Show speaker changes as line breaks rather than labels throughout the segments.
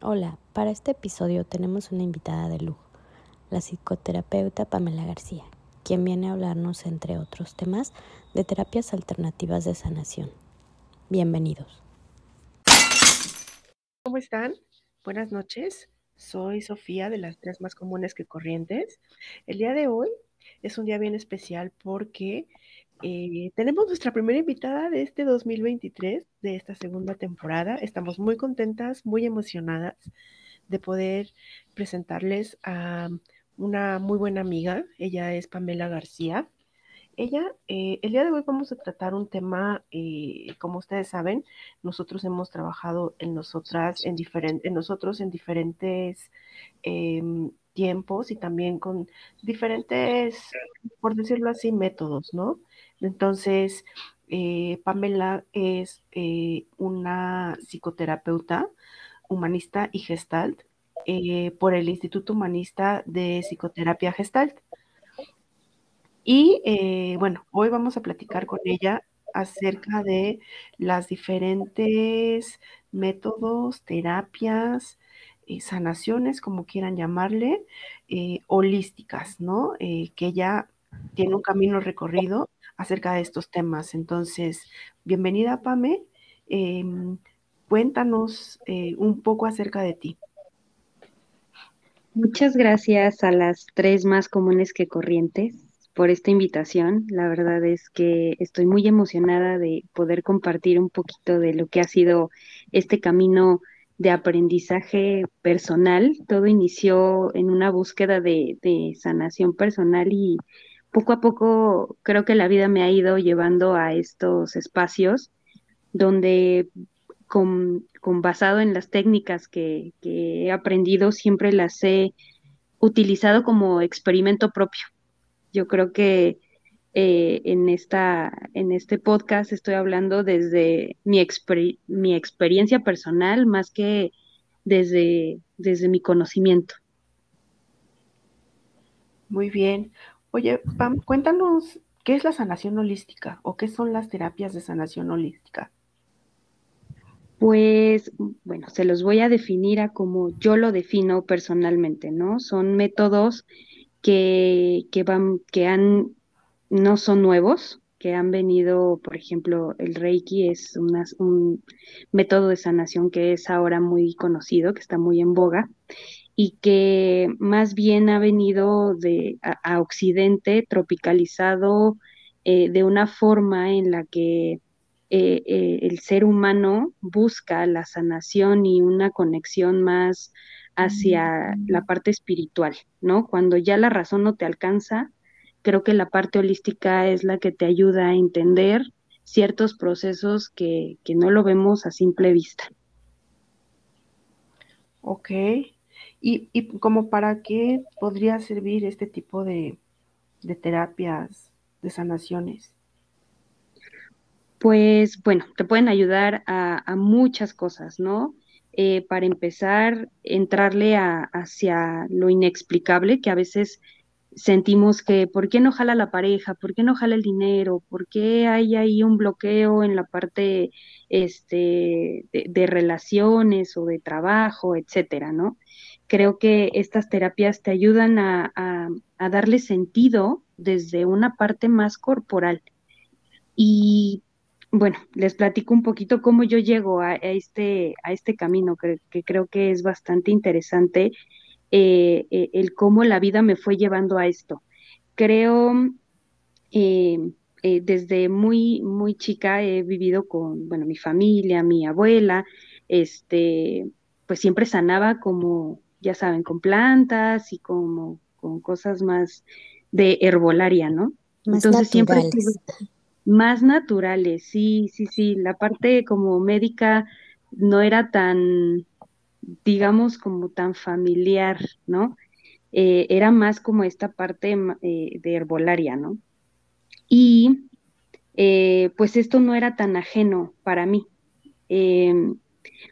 Hola, para este episodio tenemos una invitada de lujo, la psicoterapeuta Pamela García, quien viene a hablarnos, entre otros temas, de terapias alternativas de sanación. Bienvenidos.
¿Cómo están? Buenas noches. Soy Sofía de las tres más comunes que corrientes. El día de hoy es un día bien especial porque eh, tenemos nuestra primera invitada de este 2023, de esta segunda temporada. Estamos muy contentas, muy emocionadas de poder presentarles a una muy buena amiga. Ella es Pamela García. Ella, eh, el día de hoy vamos a tratar un tema, eh, como ustedes saben, nosotros hemos trabajado en nosotras, en, en nosotros en diferentes em, tiempos y también con diferentes, por decirlo así, métodos, ¿no? Entonces, eh, Pamela es eh, una psicoterapeuta humanista y gestalt eh, por el Instituto Humanista de Psicoterapia Gestalt. Y bueno, hoy vamos a platicar con ella acerca de las diferentes métodos, terapias, sanaciones, como quieran llamarle, holísticas, ¿no? que ella tiene un camino recorrido acerca de estos temas. Entonces, bienvenida, Pame. Em, cuéntanos eh, un poco acerca de ti.
Muchas gracias a las tres más comunes que corrientes por esta invitación. La verdad es que estoy muy emocionada de poder compartir un poquito de lo que ha sido este camino de aprendizaje personal. Todo inició en una búsqueda de, de sanación personal y poco a poco creo que la vida me ha ido llevando a estos espacios donde con, basado en las técnicas que, he aprendido, siempre las he utilizado como experimento propio. Yo creo que eh, en, esta, en este podcast estoy hablando desde mi, mi experiencia personal más que desde, desde mi conocimiento.
Muy bien. Oye, Pam, cuéntanos qué es la sanación holística o qué son las terapias de sanación holística.
Pues, bueno, se los voy a definir a como yo lo defino personalmente, ¿no? Son métodos que, que van, que han, no son nuevos, que han venido, por ejemplo, el Reiki es un método de sanación que es ahora muy conocido, que está muy en boga, y que más bien ha venido de, a, Occidente tropicalizado eh, de una forma en la que eh, eh, el ser humano busca la sanación y una conexión más hacia la parte espiritual, ¿no? Cuando ya la razón no te alcanza, creo que la parte holística es la que te ayuda a entender ciertos procesos que, que no lo vemos a simple vista.
Ok, ¿Y, y como para qué podría servir este tipo de, terapias, de sanaciones?
Pues bueno, te pueden ayudar a, muchas cosas, ¿no? Eh, para empezar, entrarle hacia lo inexplicable, que a veces sentimos que, ¿por qué no jala la pareja? ¿Por qué no jala el dinero? ¿Por qué hay ahí un bloqueo en la parte este, de, relaciones o de trabajo, etcétera, ¿no? creo que estas terapias te ayudan a, darle sentido desde una parte más corporal. Y bueno, les platico un poquito cómo yo llego a, este, a este camino, que, creo que es bastante interesante, eh, eh, el cómo la vida me fue llevando a esto. Creo, eh, desde muy, muy chica he vivido con, bueno, mi familia, mi abuela, este, pues siempre sanaba como, ya saben, con plantas y como con cosas más de herbolaria, ¿no?
Entonces siempre
más naturales, sí, sí, sí. La parte como médica no era tan, digamos, como tan familiar, ¿no? Eh, era más como esta parte eh, de herbolaria, ¿no? Y eh, pues esto no era tan ajeno para mí. Em,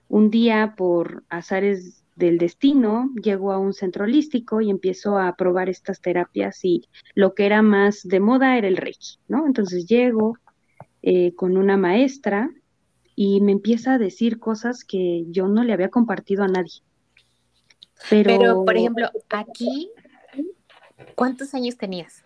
un día, por azares del destino, llego a un centro holístico y empiezo a probar estas terapias y lo que era más de moda era el Reiki, ¿no? Entonces llego con una maestra y me empieza a decir cosas que yo no le había compartido a nadie.
Pero, por ejemplo, aquí, ¿cuántos años tenías?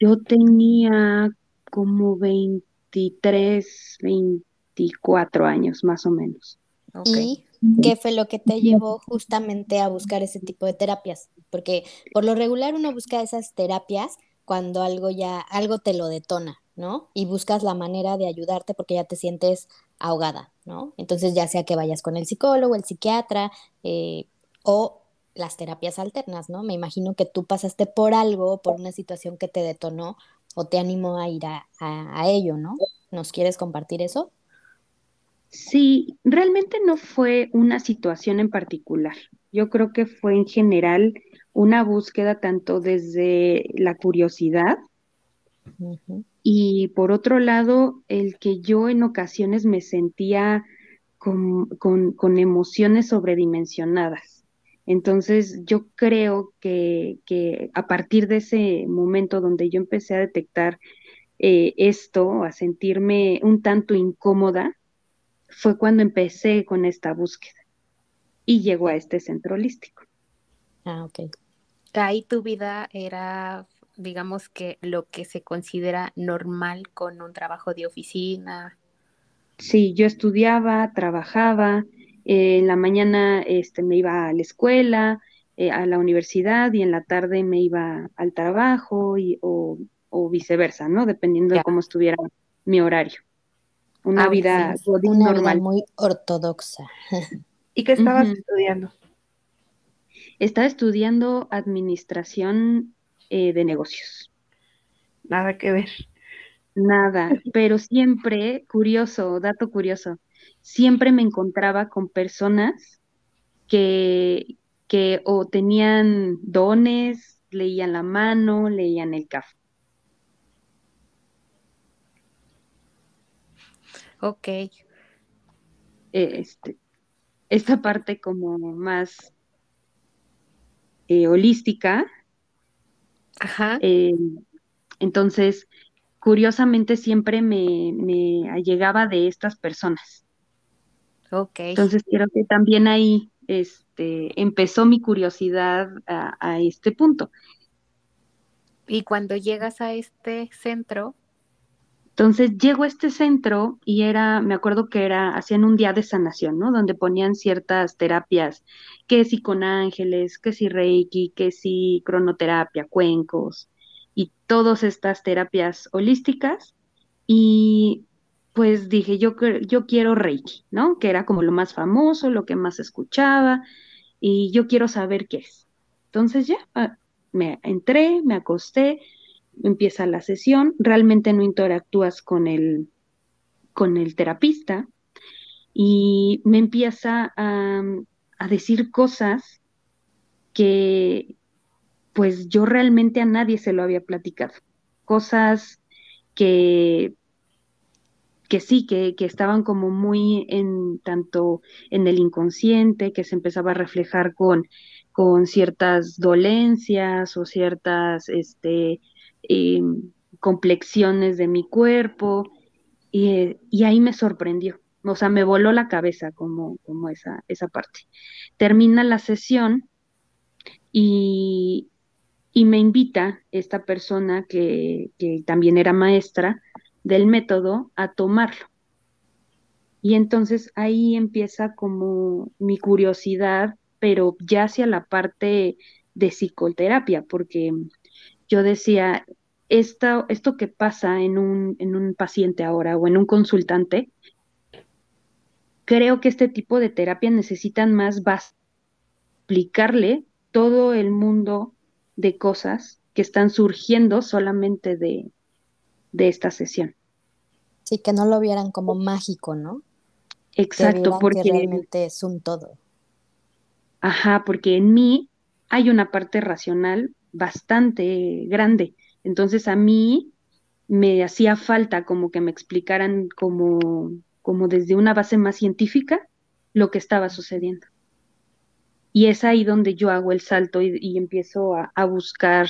Yo tenía como 23, 24 años más o menos.
¿Y qué fue lo que te llevó justamente a buscar ese tipo de terapias? Porque por lo regular uno busca esas terapias cuando algo ya, algo te lo detona, ¿no? Y buscas la manera de ayudarte porque ya te sientes ahogada, ¿no? Entonces ya sea que vayas con el psicólogo, el psiquiatra eh, o las terapias alternas, ¿no? Me imagino que tú pasaste por algo, por una situación que te detonó o te animó a ir a, a ello, ¿no? ¿Nos quieres compartir eso?
Sí, realmente no fue una situación en particular. Yo creo que fue en general una búsqueda tanto desde la curiosidad y por otro lado el que yo en ocasiones me sentía con, con, emociones sobredimensionadas. Entonces yo creo que, que, a partir de ese momento donde yo empecé a detectar eh, esto, a sentirme un tanto incómoda, fue cuando empecé con esta búsqueda y llegó a este centro holístico.
Ah, ok.
Ahí tu vida era, digamos que lo que se considera normal con un trabajo de oficina.
Sí, yo estudiaba, trabajaba, eh, en la mañana este, me iba a la escuela, eh, a la universidad y en la tarde me iba al trabajo y, o, viceversa, ¿no? Dependiendo de cómo estuviera mi horario una vida
normal. muy ortodoxa.
¿Y qué estabas estudiando?
Estaba estudiando administración eh, de negocios.
Nada que ver.
Nada, pero siempre, curioso, dato curioso, siempre me encontraba con personas que, que o tenían dones, leían la mano, leían el café
Ok.
Este, esta parte como más eh, holística.
Ajá.
Eh, entonces, curiosamente siempre me, me allegaba de estas personas.
Ok.
Entonces, creo que también ahí este, empezó mi curiosidad a, a este punto.
Y cuando llegas a este centro,
entonces llego a este centro y era, me acuerdo que era, hacían un día de sanación, ¿no? Donde ponían ciertas terapias, que si con ángeles, que si reiki, que si cronoterapia, cuencos y todas estas terapias holísticas. Y pues dije, yo, yo quiero reiki, ¿no? Que era como lo más famoso, lo que más escuchaba y yo quiero saber qué es. Entonces ya ah, me entré, me acosté, empieza la sesión, realmente no interactúas con el, con el terapista y me empieza a, decir cosas que pues yo realmente a nadie se lo había platicado. Cosas que, que sí, que, que, estaban como muy en tanto en el inconsciente, que se empezaba a reflejar con, con ciertas dolencias o ciertas este, eh, complexiones de mi cuerpo, y, ahí me sorprendió, o sea, me voló la cabeza como, como esa, esa parte. Termina la sesión y, y me invita esta persona que, que también era maestra del método a tomarlo. Y entonces ahí empieza como mi curiosidad, pero ya hacia la parte de psicoterapia, porque yo decía, esto, esto que pasa en un, en un paciente ahora o en un consultante, creo que este tipo de terapia necesitan más base, explicarle todo el mundo de cosas que están surgiendo solamente de, de esta sesión.
Sí, que no lo vieran como mágico, ¿no?
Exacto, porque
realmente es un todo.
Ajá, porque en mí hay una parte racional bastante grande. Entonces a mí me hacía falta como que me explicaran como, como desde una base más científica lo que estaba sucediendo. Y es ahí donde yo hago el salto y, empiezo a, buscar.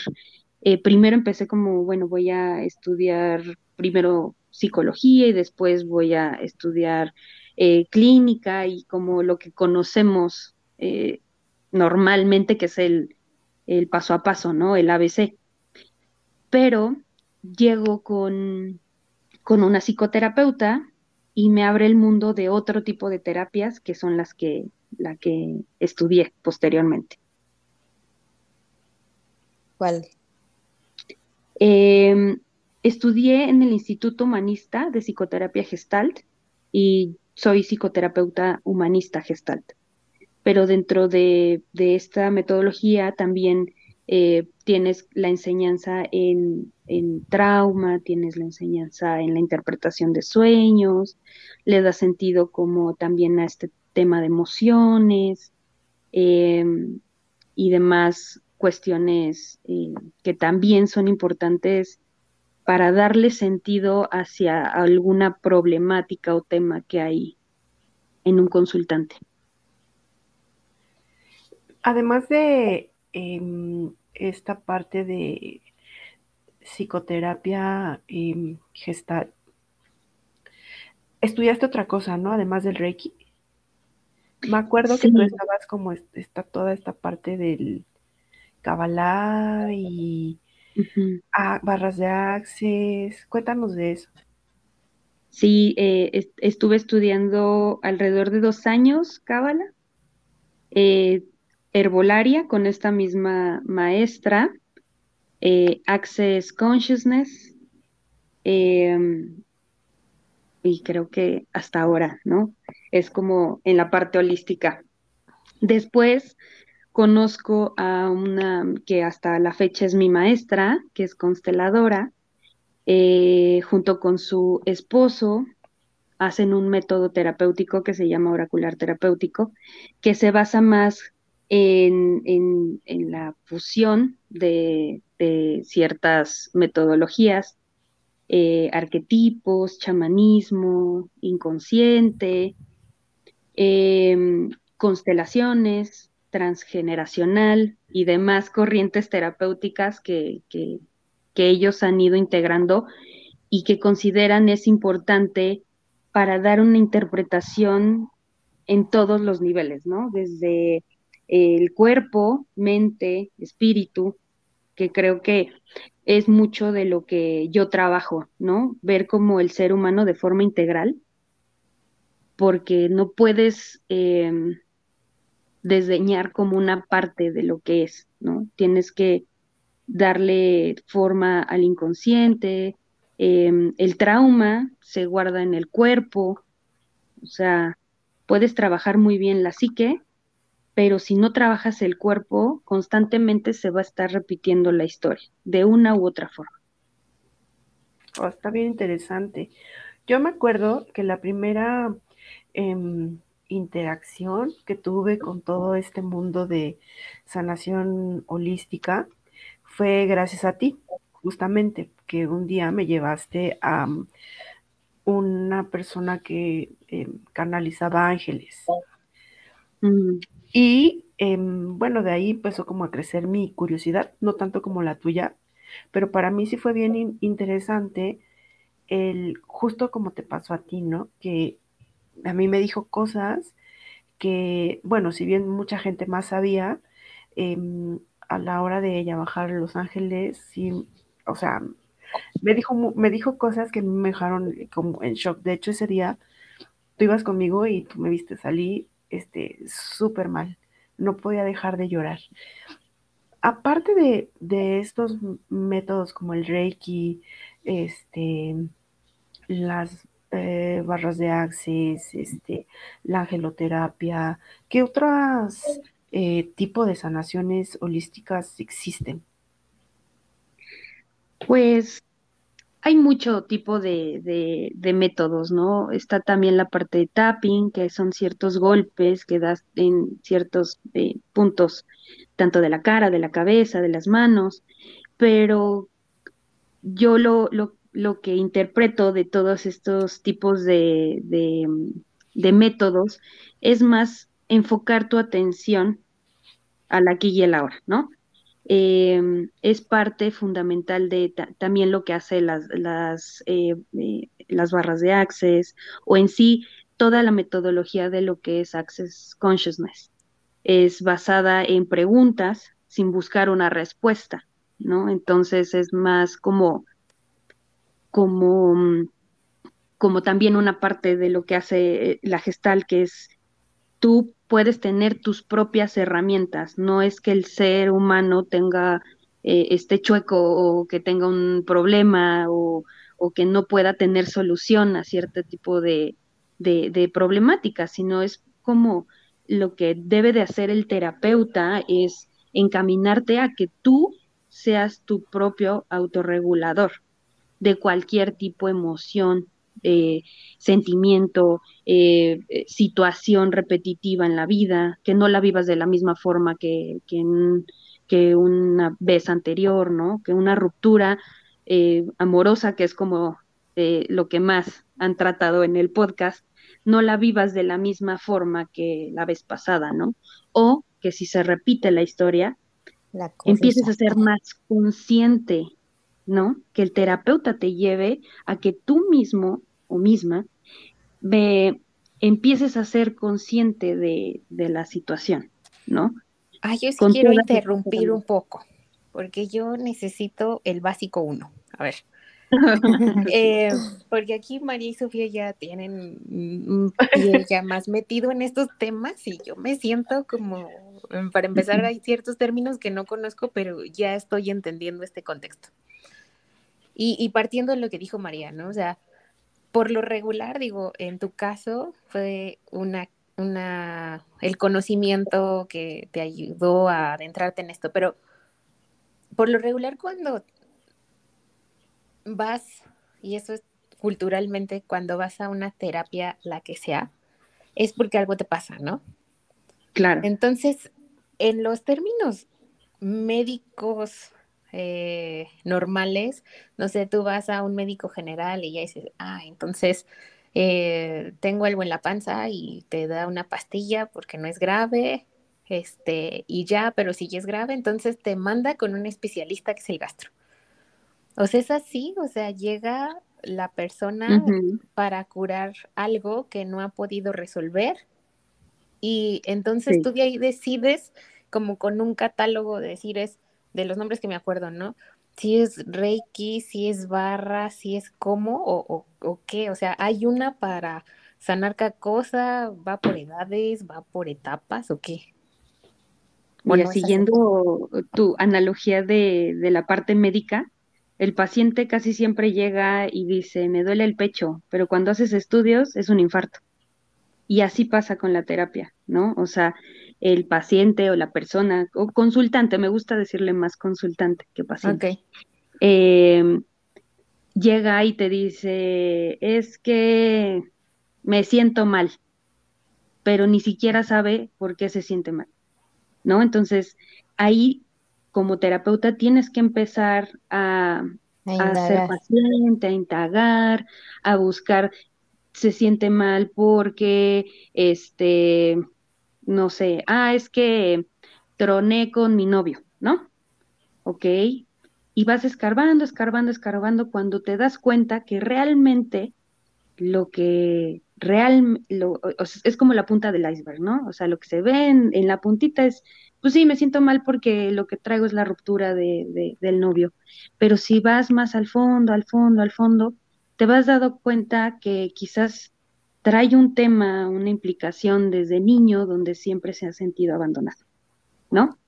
Eh, primero empecé como, bueno, voy a estudiar primero psicología y después voy a estudiar eh, clínica y como lo que conocemos eh, normalmente, que es el, el paso a paso, ¿no? El ABC. Pero llego con, con una psicoterapeuta y me abre el mundo de otro tipo de terapias que son las que, la que estudié posteriormente.
¿Cuál?
Em, estudié en el Instituto Humanista de Psicoterapia Gestalt y soy psicoterapeuta humanista Gestalt. Pero dentro de, de esta metodología también eh, tienes la enseñanza en, trauma, tienes la enseñanza en la interpretación de sueños, le da sentido como también a este tema de emociones em, y demás cuestiones eh, que también son importantes para darle sentido hacia alguna problemática o tema que hay en un consultante.
Además de em, esta parte de psicoterapia y gestal. Estudiaste otra cosa, ¿no? Además del Reiki. Me acuerdo que tú estabas como está toda esta parte del Kabbalah y barras de Access. Cuéntanos de eso.
Sí, eh, estuve estudiando alrededor de dos años Kabbalah. Eh, herbolaria con esta misma maestra, eh, Access Consciousness, em, y creo que hasta ahora, ¿no? Es como en la parte holística. Después conozco a una que hasta la fecha es mi maestra, que es consteladora, eh, junto con su esposo, hacen un método terapéutico que se llama oracular terapéutico, que se basa más en, la fusión de, ciertas metodologías, eh, arquetipos, chamanismo, inconsciente, em, constelaciones, transgeneracional y demás corrientes terapéuticas que, que, ellos han ido integrando y que consideran es importante para dar una interpretación en todos los niveles, ¿no? Desde el cuerpo, mente, espíritu, que creo que es mucho de lo que yo trabajo, ¿no? Ver como el ser humano de forma integral, porque no puedes em, desdeñar como una parte de lo que es, ¿no? Tienes que darle forma al inconsciente, em, el trauma se guarda en el cuerpo, o sea, puedes trabajar muy bien la psique, pero si no trabajas el cuerpo, constantemente se va a estar repitiendo la historia, de una u otra forma.
Oh, está bien interesante. Yo me acuerdo que la primera em, interacción que tuve con todo este mundo de sanación holística fue gracias a ti, justamente, que un día me llevaste a una persona que em, canalizaba ángeles. Mm. Y em, bueno, de ahí empezó como a crecer mi curiosidad, no tanto como la tuya, pero para mí sí fue bien interesante el, justo como te pasó a ti, ¿no? Que a mí me dijo cosas que, bueno, si bien mucha gente más sabía, em, a la hora de ella bajar Los Ángeles, sí, o sea, me dijo, me dijo cosas que me dejaron como en shock. De hecho, ese día tú ibas conmigo y tú me viste salir este, súper mal. No podía dejar de llorar. Aparte de, estos métodos como el Reiki, este, las eh, barras de Access, este, la angeloterapia, ¿qué otros eh, tipos de sanaciones holísticas existen?
Pues hay mucho tipo de, métodos, ¿no? Está también la parte de tapping, que son ciertos golpes que das en ciertos eh, puntos, tanto de la cara, de la cabeza, de las manos, pero yo lo, que interpreto de todos estos tipos de, de, de métodos es más enfocar tu atención al aquí y el ahora, ¿no? Em, es parte fundamental de también lo que hace las, las, eh, eh, las barras de Access o en sí toda la metodología de lo que es Access Consciousness. es basada en preguntas sin buscar una respuesta, ¿no? Entonces es más como, como, como también una parte de lo que hace la gestal, que es tú puedes tener tus propias herramientas, no es que el ser humano tenga eh, esté chueco o que tenga un problema o, que no pueda tener solución a cierto tipo de, de, problemáticas, sino es como lo que debe de hacer el terapeuta es encaminarte a que tú seas tu propio autorregulador de cualquier tipo de emoción, eh, sentimiento, eh, situación repetitiva en la vida, que no la vivas de la misma forma que, que, que una vez anterior, ¿no? Que una ruptura eh, amorosa, que es como eh, lo que más han tratado en el podcast, no la vivas de la misma forma que la vez pasada, ¿no? O que si se repite la historia, empieces a ser más consciente, ¿no? Que el terapeuta te lleve a que tú mismo o misma ve, empieces a ser consciente de, de la situación, ¿no?
Ah, yo sí quiero interrumpir un poco, porque yo necesito el básico uno. A ver. Eh, porque aquí María y Sofía ya tienen un pie ya más metido en estos temas y yo me siento como, mm, para empezar, hay ciertos términos que no conozco, pero ya estoy entendiendo este contexto. Y, y partiendo de lo que dijo María, ¿no? O sea, por lo regular, digo, en tu caso fue una una, el conocimiento que te ayudó a adentrarte en esto, pero por lo regular cuando vas, y eso es culturalmente, cuando vas a una terapia, la que sea, es porque algo te pasa, ¿no?
Claro.
Entonces, en los términos médicos eh, normales, no sé, tú vas a un médico general y ya dices, ah, entonces eh, tengo algo en la panza y te da una pastilla porque no es grave, este, y ya, pero si ya es grave, entonces te manda con un especialista que es el gastro. O sea, es así, o sea, llega la persona para curar algo que no ha podido resolver y entonces tú de ahí decides como con un catálogo de decir es de los nombres que me acuerdo, ¿no? si es Reiki, si es barra, si es cómo o, o, qué. O sea, hay una para sanar cada cosa, va por edades, va por etapas o qué.
Bueno, siguiendo tu analogía de, de la parte médica, el paciente casi siempre llega y dice, me duele el pecho, pero cuando haces estudios es un infarto. Y así pasa con la terapia, ¿no? O sea, el paciente o la persona, o consultante, me gusta decirle más consultante que paciente. Em, llega y te dice, es que me siento mal, pero ni siquiera sabe por qué se siente mal, ¿no? Entonces, ahí como terapeuta tienes que empezar a, a ser paciente, a indagar, a buscar, se siente mal porque, este, no sé, ah, es que troné con mi novio, ¿no? Ok, y vas escarbando, escarbando, escarbando cuando te das cuenta que realmente lo que real, lo, es como la punta del iceberg, ¿no? O sea, lo que se ve en, la puntita es, pues sí, me siento mal porque lo que traigo es la ruptura de, del novio, pero si vas más al fondo, al fondo, al fondo, te vas dado cuenta que quizás trae un tema, una implicación desde niño donde siempre se ha sentido abandonado, ¿no?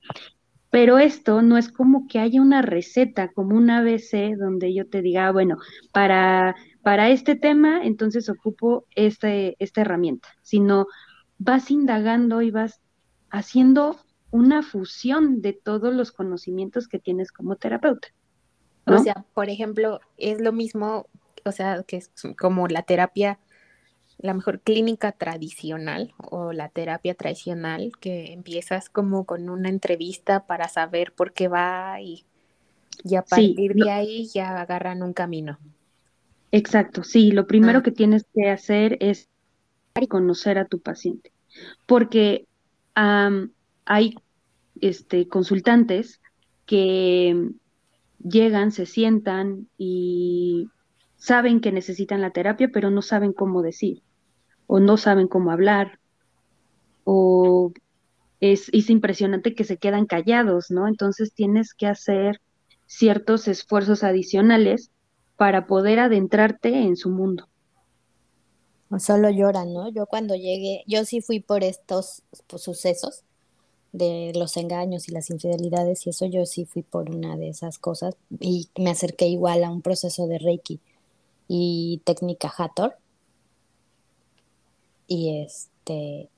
Pero esto no es como que haya una receta, como un ABC, donde yo te diga, ah, bueno, para, para este tema, entonces ocupo este, esta herramienta, sino vas indagando y vas haciendo una fusión de todos los conocimientos que tienes como terapeuta.
O sea, por ejemplo, es lo mismo, o sea, que es como la terapia la mejor clínica tradicional o la terapia tradicional que empiezas como con una entrevista para saber por qué va y, y a partir de ahí ya agarran un camino.
Exacto, sí, lo primero ah. que tienes que hacer es conocer a tu paciente, porque hay este, consultantes que llegan, se sientan y saben que necesitan la terapia, pero no saben cómo decir o no saben cómo hablar, o es, es impresionante que se quedan callados, ¿no? Entonces tienes que hacer ciertos esfuerzos adicionales para poder adentrarte en su mundo.
Solo lloran, ¿no? Yo cuando llegué, yo sí fui por estos pues, sucesos de los engaños y las infidelidades y eso yo sí fui por una de esas cosas y me acerqué igual a un proceso de Reiki y técnica Hathor y este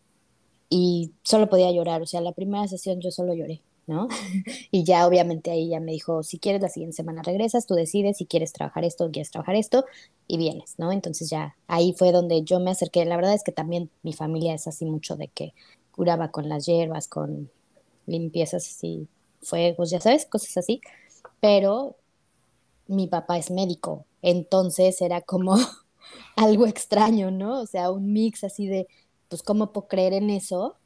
y solo podía llorar, o sea, la primera sesión yo solo lloré, ¿no? y ya obviamente ahí ya me dijo, si quieres la siguiente semana regresas, tú decides si quieres trabajar esto quieres trabajar esto y vienes, ¿no? Entonces ya ahí fue donde yo me acerqué, la verdad es que también mi familia es así mucho de que curaba con las hierbas, con limpiezas así, fuegos, ya sabes, cosas así, pero mi papá es médico, entonces era como algo extraño, ¿no? O sea, un mix así de, pues, ¿cómo puedo creer en eso?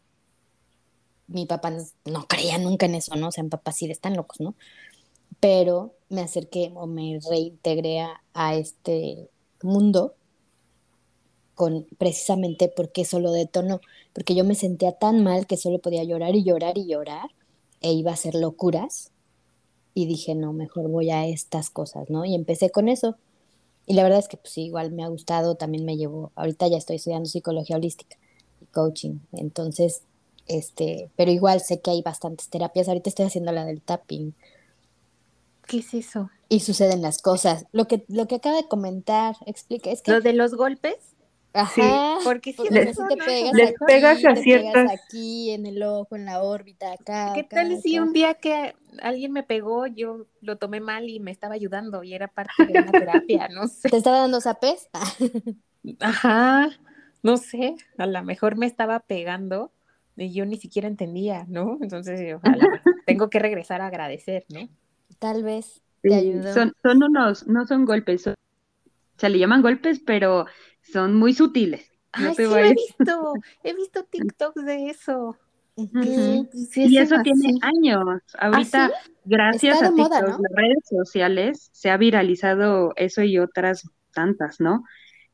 Mi papá no creía nunca en eso, ¿no? O sea, mi papá sí están locos, ¿no? Pero me acerqué o me reintegré a, este mundo con precisamente porque eso lo detonó, porque yo me sentía tan mal que solo podía llorar y llorar y llorar e iba a hacer locuras y dije, no, mejor voy a estas cosas, ¿no? Y empecé con eso. Y la verdad es que pues sí, igual me ha gustado, también me llevó, ahorita ya estoy estudiando psicología holística y coaching, entonces, este, pero igual sé que hay bastantes terapias, ahorita estoy haciendo la del tapping.
¿Qué es eso?
Y suceden las cosas. Lo que, lo que acaba de comentar, explica, es que...
¿Lo de los golpes?
Ajá,
porque si
les,
te pegas
les
aquí,
pegas a
te
ciertas...
pegas aquí, en el ojo, en la órbita, acá.
¿Qué
acá,
tal si un día que alguien me pegó, yo lo tomé mal y me estaba ayudando y era parte de una terapia? No sé.
¿Te estaba dando zapes?
Ajá, no sé, a lo mejor me estaba pegando y yo ni siquiera entendía, ¿no? Entonces, ojalá, tengo que regresar a agradecer, ¿no?
Tal vez te
Sí,
ayudó.
Son, son unos, no son golpes, son- se le llaman golpes, pero son muy sutiles. No
Ay, sí lo he visto, he visto TikToks de eso. Sí
Y eso tiene años. Ahorita, gracias a
moda,
TikTok,
¿no?
las redes sociales, se ha viralizado eso y otras tantas, ¿no?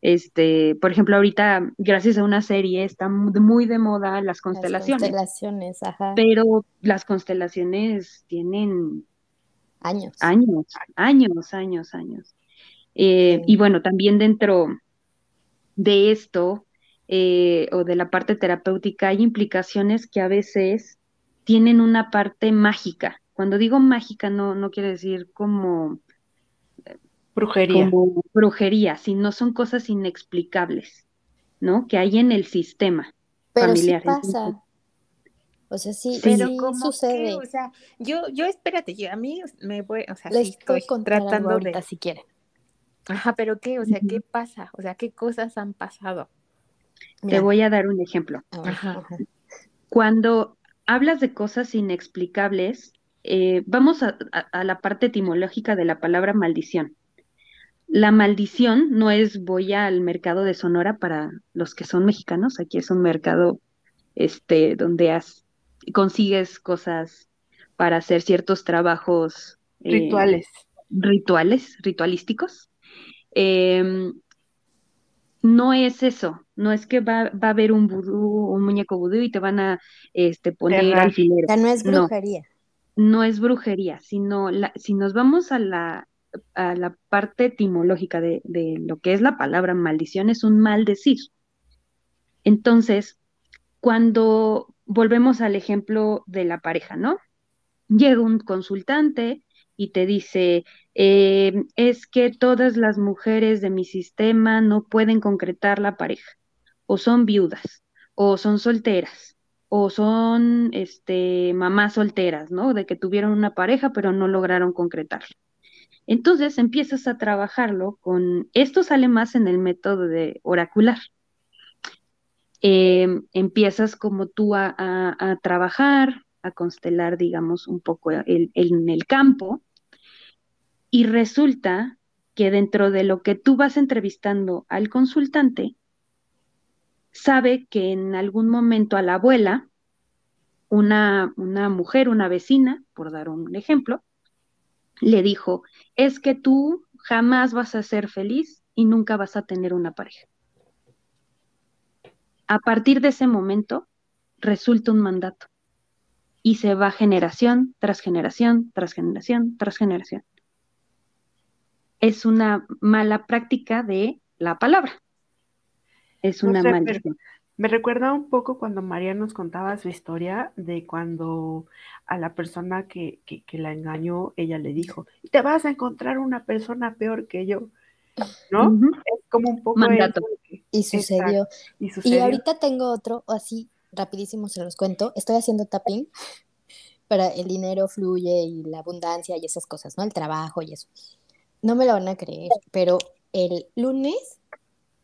Este, por ejemplo, ahorita, gracias a una serie, está mu- muy de moda las
Las
constelaciones,
constelaciones, ajá.
pero las constelaciones tienen
Años.
años, años, años, años. Eh. Y bueno, también dentro de esto eh, o de la parte terapéutica hay implicaciones que a veces tienen una parte mágica. Cuando digo mágica no, no quiere decir como,
Brujería.
como brujería, sino son cosas inexplicables, ¿no? Que hay en el sistema
Pero
familiar.
Pasa. O sea, sí,
Pero
sí
como
sucede.
o sea, yo, yo espérate, yo, a mí me voy, o sea,
Les
sí estoy tratando
ahorita
de,
si quieren.
Ajá, pero qué, o sea, ¿qué pasa? O sea, ¿qué cosas han pasado?
te voy a dar un ejemplo.
Ajá.
ajá.
Cuando hablas de cosas inexplicables, eh, vamos a, a- a la parte etimológica de la palabra maldición. La maldición no es voy al mercado de Sonora para los que son mexicanos, aquí es un mercado este, donde has- consigues cosas para hacer ciertos trabajos eh,
Rituales.
rituales, ritualísticos. Em, no es eso, no es que va, va a haber un vudú, un muñeco vudú y te van a este, poner.
O
alfileres.
sea, no es
No,
brujería.
no es brujería, sino la, si nos vamos a la, a la parte etimológica de, de lo que es la palabra maldición, es un maldecir. Entonces, cuando volvemos al ejemplo de la pareja, ¿no? Llega un consultante y te dice, eh, es que todas las mujeres de mi sistema no pueden concretar la pareja, o son viudas, o son solteras, o son este, mamás solteras, ¿no? De que tuvieron una pareja pero no lograron concretarla. Entonces empiezas a trabajarlo con, esto sale más en el método de oracular. Eh, empiezas como tú a- a trabajar, a constelar, digamos, un poco el- el- en el campo, y resulta que dentro de lo que tú vas entrevistando al consultante, sabe que en algún momento a la abuela, una, una mujer, una vecina, por dar un ejemplo, le dijo, es que tú jamás vas a ser feliz y nunca vas a tener una pareja. A partir de ese momento, resulta un mandato. Y se va generación tras generación, tras generación, tras generación. Es una mala práctica de la palabra. Es una maldición.
Me recuerda un poco cuando María nos contaba su historia de cuando a la persona que, la engañó, ella le dijo, te vas a encontrar una persona peor que yo, ¿no? Es como un poco...
y, sucedió. y sucedió. Y ahorita tengo otro, así rapidísimo se los cuento, estoy haciendo tapping para el dinero fluye y la abundancia y esas cosas, ¿no? El trabajo y eso. No me lo van a creer, pero el lunes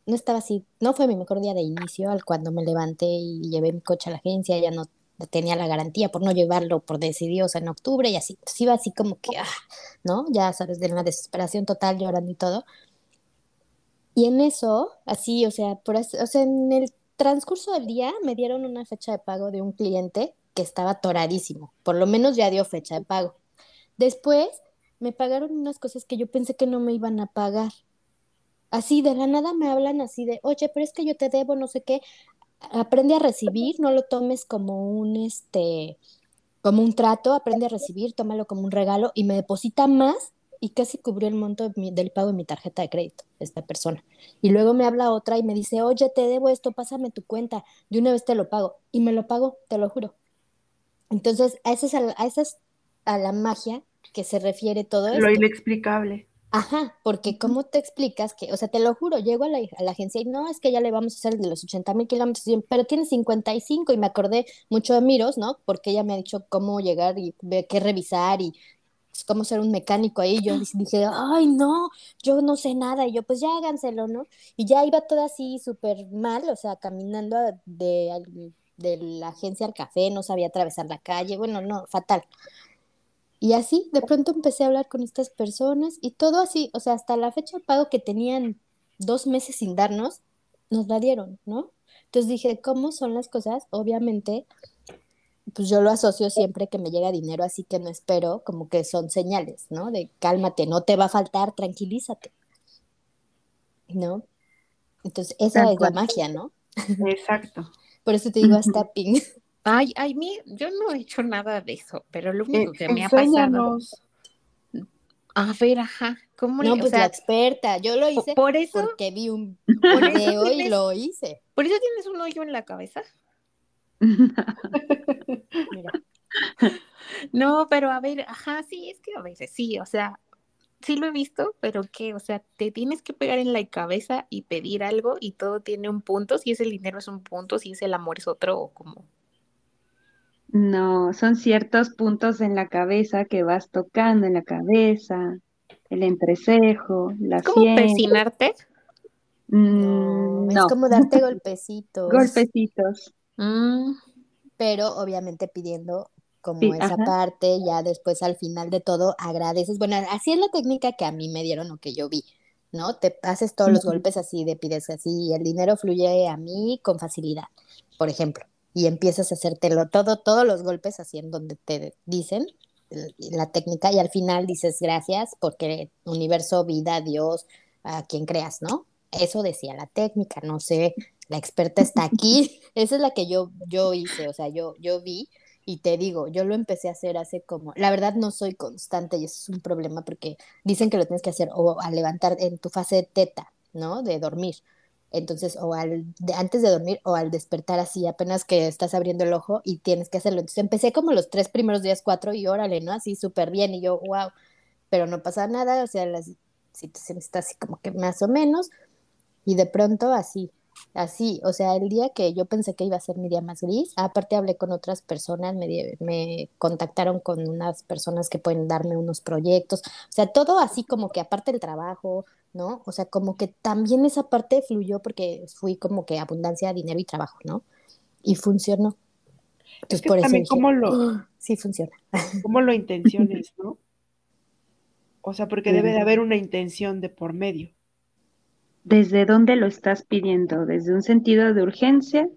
no estaba así, no fue mi mejor día de inicio, al cuando me levanté y llevé mi coche a la agencia, ya no tenía la garantía por no llevarlo por decidiosa en octubre y así, entonces iba así como que, ah, ¿no? Ya sabes, de una desesperación total, llorando y todo. Y en eso, así, o sea, por, o sea, en el transcurso del día me dieron una fecha de pago de un cliente que estaba toradísimo, por lo menos ya dio fecha de pago. Después me pagaron unas cosas que yo pensé que no me iban a pagar Así de la nada me hablan así de, oye, pero es que yo te debo no sé qué. Aprende a recibir, no lo tomes como un, este, como un trato, aprende a recibir, tómalo como un regalo y me deposita más y casi cubrió el monto del pago de mi tarjeta de crédito, esta persona. Y luego me habla otra y me dice, oye, te debo esto, pásame tu cuenta, de una vez te lo pago. Y me lo pago, te lo juro. Entonces, a esa es a, esa es a la magia que se refiere todo esto.
Lo inexplicable.
Ajá, porque ¿cómo te explicas que, o sea, te lo juro, llego a la, a la agencia y no, es que ya le vamos a hacer de los 80 mil kilómetros, pero tiene 55 y me acordé mucho de Miros, ¿no? Porque ella me ha dicho cómo llegar y qué revisar y cómo ser un mecánico ahí. Yo dije, ay, no, yo no sé nada. Y yo, pues ya háganselo, ¿no? Y ya iba toda así súper mal, o sea, caminando de, de la agencia al café, no sabía atravesar la calle, bueno, no, fatal. Y así, de pronto empecé a hablar con estas personas y todo así, o sea, hasta la fecha de pago que tenían dos meses sin darnos, nos la dieron, ¿no? Entonces dije, ¿cómo son las cosas? Obviamente, pues yo lo asocio siempre que me llega dinero, así que no espero, como que son señales, ¿no? De cálmate, no te va a faltar, tranquilízate, ¿no? Entonces, esa es la magia, ¿no?
Exacto.
Por eso te digo hasta ping.
Ay, ay, mí, yo no he hecho nada de eso, pero lo único que me ha pasado. A ver, ajá. ¿Cómo
no, pues la experta. Yo lo hice por eso, porque vi un video y lo hice.
¿Por eso tienes un hoyo en la cabeza? Mira. No, pero a ver, ajá, sí, es que a veces sí, o sea, sí lo he visto, pero que, o sea, te tienes que pegar en la cabeza y pedir algo y todo tiene un punto, si es el dinero es un punto, si es el amor es otro, o como
no, son ciertos puntos en la cabeza que vas tocando en la cabeza, el entrecejo, la ¿Es como
persinarte?
Mm, no, Es como darte golpecitos.
Golpecitos.
Mm. Pero obviamente pidiendo como esa parte, ya después al final de todo agradeces. Bueno, así es la técnica que a mí me dieron o que yo vi, ¿no? Te haces todos los golpes así de pides así y el dinero fluye a mí con facilidad, por ejemplo y empiezas a hacértelo todo, todos los golpes así en donde te dicen la técnica y al final dices gracias porque universo, vida, Dios, a quien creas, ¿no? Eso decía la técnica, no sé, la experta está aquí, esa es la que yo, yo hice, o sea, yo, yo vi y te digo, yo lo empecé a hacer hace como, la verdad no soy constante y eso es un problema porque dicen que lo tienes que hacer o al levantar en tu fase de teta, ¿no? De dormir entonces, o al, antes de dormir o al despertar así, apenas que estás abriendo el ojo y tienes que hacerlo. Entonces empecé como los tres primeros días, cuatro, y órale, ¿no? Así súper bien, y yo, wow, pero no pasa nada, o sea, la situación está así como que más o menos, y de pronto así, así, o sea, el día que yo pensé que iba a ser mi día más gris, aparte hablé con otras personas, me, me contactaron con unas personas que pueden darme unos proyectos, o sea, todo así como que aparte del trabajo, ¿no? O sea, como que también esa parte fluyó porque fui como que abundancia, dinero y trabajo, ¿no? Y funcionó.
Entonces, por también eso cómo lo,
ah, sí funciona.
Cómo lo intenciones, ¿no? O sea, porque debe de haber una intención de por medio.
¿Desde dónde lo estás pidiendo? ¿Desde un sentido de urgencia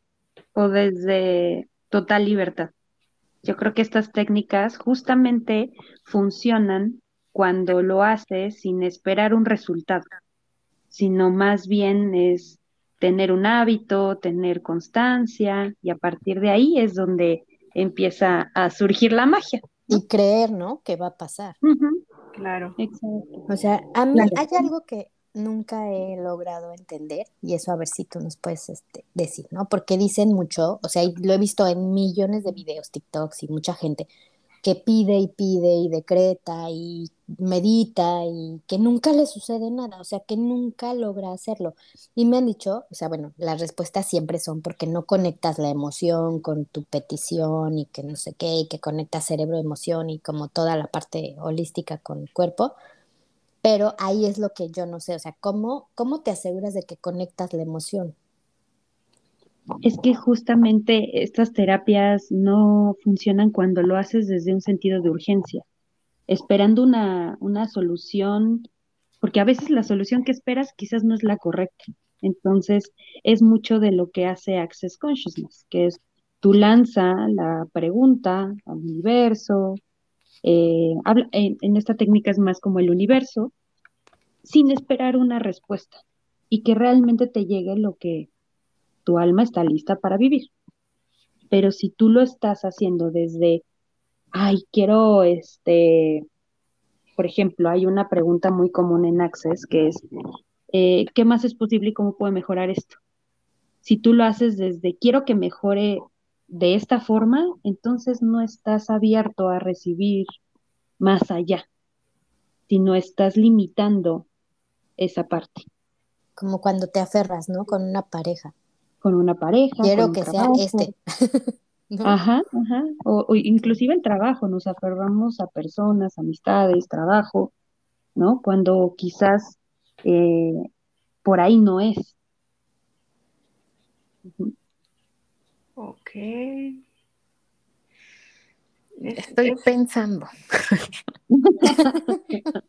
o desde total libertad? Yo creo que estas técnicas justamente funcionan cuando lo haces sin esperar un resultado, sino más bien es tener un hábito, tener constancia y a partir de ahí es donde empieza a surgir la magia.
Y creer, ¿no? Que va a pasar.
Claro.
Exacto.
O sea, a mí hay algo que nunca he logrado entender, y eso a ver si tú nos puedes este, decir, ¿no? Porque dicen mucho, o sea, lo he visto en millones de videos, TikToks y mucha gente que pide y pide y decreta y medita y que nunca le sucede nada, o sea, que nunca logra hacerlo. Y me han dicho, o sea, bueno, las respuestas siempre son porque no conectas la emoción con tu petición y que no sé qué, y que conectas cerebro-emoción y como toda la parte holística con el cuerpo. Pero ahí es lo que yo no sé, o sea, ¿cómo, cómo te aseguras de que conectas la emoción?
Es que justamente estas terapias no funcionan cuando lo haces desde un sentido de urgencia, esperando una, una solución, porque a veces la solución que esperas quizás no es la correcta. Entonces, es mucho de lo que hace Access Consciousness, que es tú lanza la pregunta al universo, eh, en, esta técnica es más como el universo, sin esperar una respuesta y que realmente te llegue lo que tu alma está lista para vivir. Pero si tú lo estás haciendo desde, ay, quiero, este, por ejemplo, hay una pregunta muy común en Access que es, eh, ¿qué más es posible y cómo puede mejorar esto? Si tú lo haces desde, quiero que mejore de esta forma, entonces no estás abierto a recibir más allá, sino estás limitando esa parte.
Como cuando te aferras, ¿no? Con una pareja
con una pareja.
Quiero que sea este.
Ajá, ajá. O, inclusive el trabajo, nos aferramos a personas, amistades, trabajo, ¿no? Cuando quizás eh, por ahí no es.
Ok.
Estoy pensando.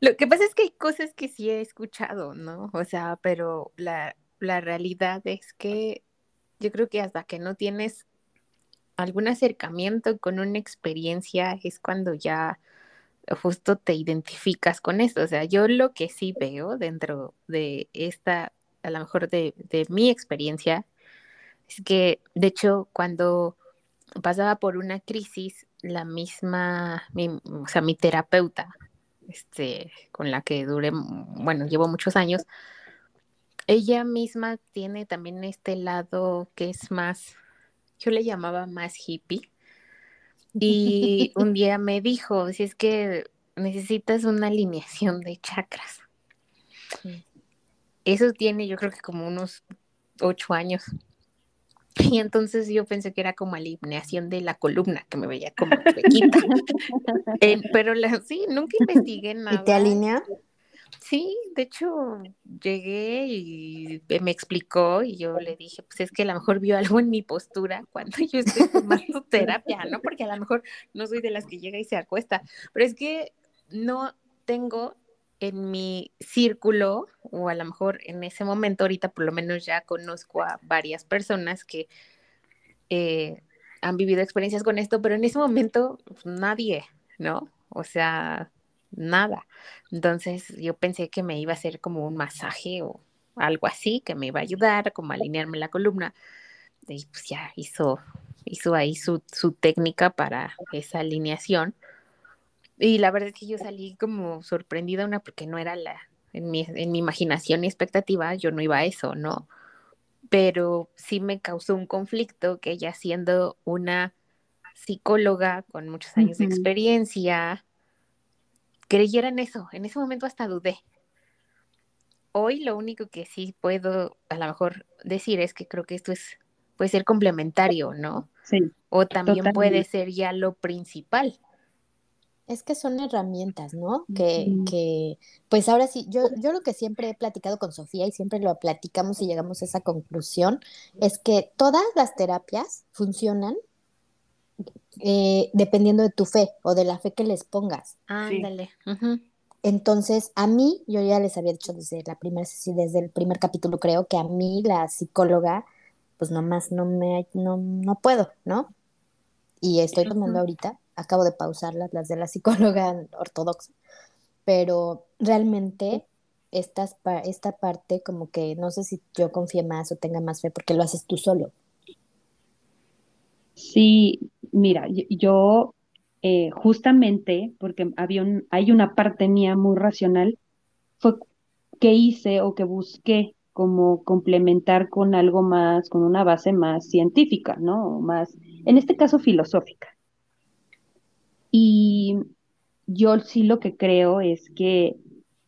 Lo que pasa es que hay cosas que sí he escuchado, ¿no? O sea, pero la, la realidad es que yo creo que hasta que no tienes algún acercamiento con una experiencia es cuando ya justo te identificas con esto. O sea, yo lo que sí veo dentro de esta, a lo mejor de, mi experiencia, es que de hecho cuando pasaba por una crisis, la misma, o sea, mi terapeuta, este, con la que duré, bueno, llevo muchos años, ella misma tiene también este lado que es más, yo le llamaba más hippie. Y un día me dijo, si es que necesitas una alineación de chakras. Eso tiene yo creo que como unos ocho años. Y entonces yo pensé que era como alineación de la columna, que me veía como pequita. pero la, sí, nunca investigué nada.
¿Y te alinea?
Sí, de hecho llegué y me explicó y yo le dije, pues es que a lo mejor vio algo en mi postura cuando yo estoy tomando terapia, ¿no? Porque a lo mejor no soy de las que llega y se acuesta, pero es que no tengo en mi círculo, o a lo mejor en ese momento, ahorita por lo menos ya conozco a varias personas que eh, han vivido experiencias con esto, pero en ese momento pues, nadie, ¿no? O sea, nada. Entonces yo pensé que me iba a hacer como un masaje o algo así, que me iba a ayudar, como a alinearme la columna. Y pues ya hizo, hizo ahí su, su técnica para esa alineación. Y la verdad es que yo salí como sorprendida, una porque no era la, en mi, en mi imaginación y expectativa, yo no iba a eso, ¿no? Pero sí me causó un conflicto que ella siendo una psicóloga con muchos años de experiencia, creyera en eso. En ese momento hasta dudé. Hoy lo único que sí puedo a lo mejor decir es que creo que esto es puede ser complementario, ¿no?
Sí.
O también puede ser ya lo principal.
Es que son herramientas, ¿no? Que, que, pues ahora sí, yo, yo lo que siempre he platicado con Sofía y siempre lo platicamos y llegamos a esa conclusión, es que todas las terapias funcionan eh, dependiendo de tu fe o de la fe que les pongas.
Ándale.
Entonces, a mí, yo ya les había dicho desde la primera desde el primer capítulo, creo que a mí la psicóloga, pues nomás no me, no, no puedo, ¿no? Y estoy tomando ahorita, acabo de pausarlas, las de la psicóloga ortodoxa, pero realmente estas, esta parte como que no sé si yo confíe más o tenga más fe porque lo haces tú solo.
Sí, mira, yo eh, justamente porque había hay una parte mía muy racional, fue que hice o que busqué como complementar con algo más, con una base más científica, ¿no? Más, en este caso, filosófica. Y yo sí lo que creo es que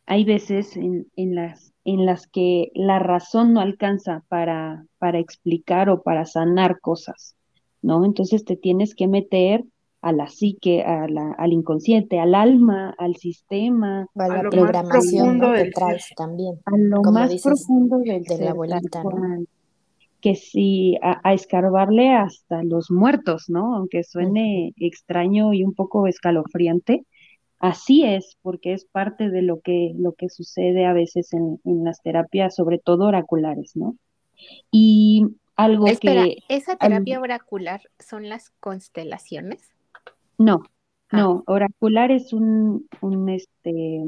hay veces en, las, en las que la razón no alcanza para, para explicar o para sanar cosas, ¿no? Entonces te tienes que meter a la psique, a la, al inconsciente, al alma, al sistema.
A la programación que traes también.
A lo más profundo del de la abuelita, Que sí, a, escarbarle hasta los muertos, ¿no? Aunque suene extraño y un poco escalofriante, así es, porque es parte de lo que, lo que sucede a veces en, en las terapias, sobre todo oraculares, ¿no? Y algo
Espera,
que...
¿esa terapia oracular son las constelaciones?
No, ah. no, oracular es un, un este,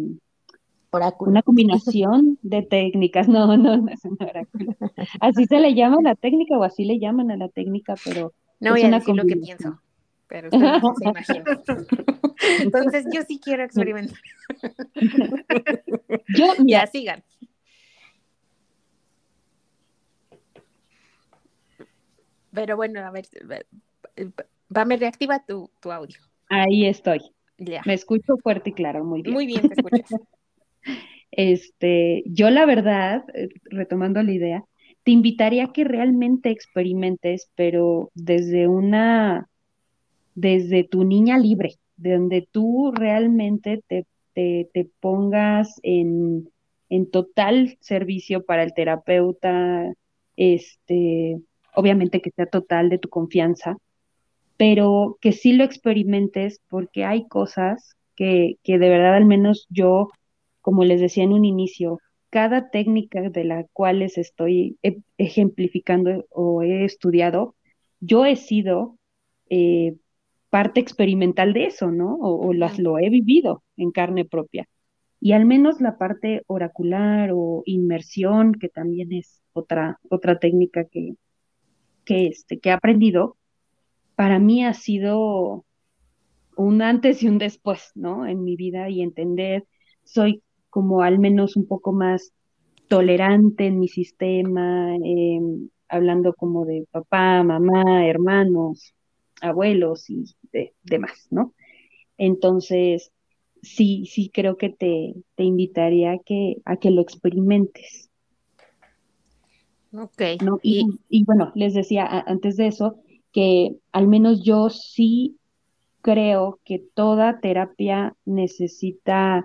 una combinación de técnicas. No, no, no es un oráculo. Así se le llama la técnica o así le llaman a la técnica, pero
no voy a decir lo que pienso, pero no se imagina. Entonces yo sí quiero experimentar. yo, ya sigan. Pero bueno, a ver, Va, me reactiva tu, audio.
Ahí estoy. Me escucho fuerte y claro, muy bien.
Muy bien, te escuchas.
este, yo la verdad, eh, retomando la idea, te invitaría a que realmente experimentes, pero desde una, desde tu niña libre, de donde tú realmente te, te, te pongas en, en total servicio para el terapeuta, este, obviamente que sea total de tu confianza, pero que sí lo experimentes porque hay cosas que, que de verdad al menos yo, como les decía en un inicio, cada técnica de la cual les estoy e, ejemplificando o he estudiado, yo he sido eh, parte experimental de eso, ¿no? O, las, lo he vivido en carne propia. Y al menos la parte oracular o inmersión, que también es otra, otra técnica que, que, este, que he aprendido, para mí ha sido un antes y un después, ¿no? En mi vida y entender, soy como al menos un poco más tolerante en mi sistema, em, hablando como de papá, mamá, hermanos, abuelos y demás, ¿no? Entonces, sí, sí creo que te, te invitaría a que, a que lo experimentes.
Ok.
Y, y, bueno, les decía antes de eso, que al menos yo sí creo que toda terapia necesita,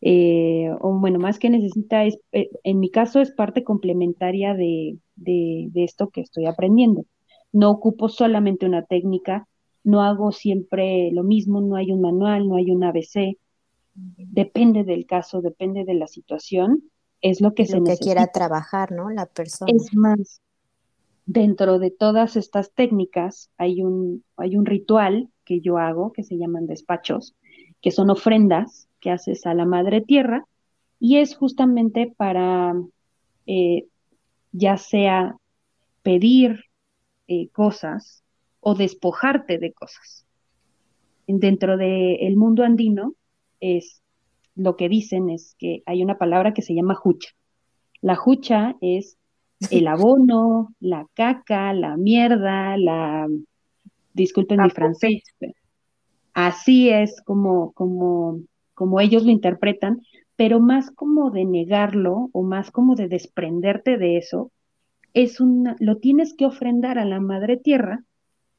eh, o bueno, más que necesita, es, eh, en mi caso es parte complementaria de, de, de esto que estoy aprendiendo. No ocupo solamente una técnica, no hago siempre lo mismo, no hay un manual, no hay un ABC. Depende del caso, depende de la situación, es lo que se
que quiera trabajar, ¿no? La persona.
Es más, Dentro de todas estas técnicas hay un, hay un ritual que yo hago que se llaman despachos, que son ofrendas que haces a la madre tierra y es justamente para eh, ya sea pedir eh, cosas o despojarte de cosas. Dentro del mundo andino es lo que dicen es que hay una palabra que se llama jucha. La jucha es el abono, la caca, la mierda, la, disculpen mi francés, así es como, como, como ellos lo interpretan, pero más como de negarlo o más como de desprenderte de eso, es una, lo tienes que ofrendar a la madre tierra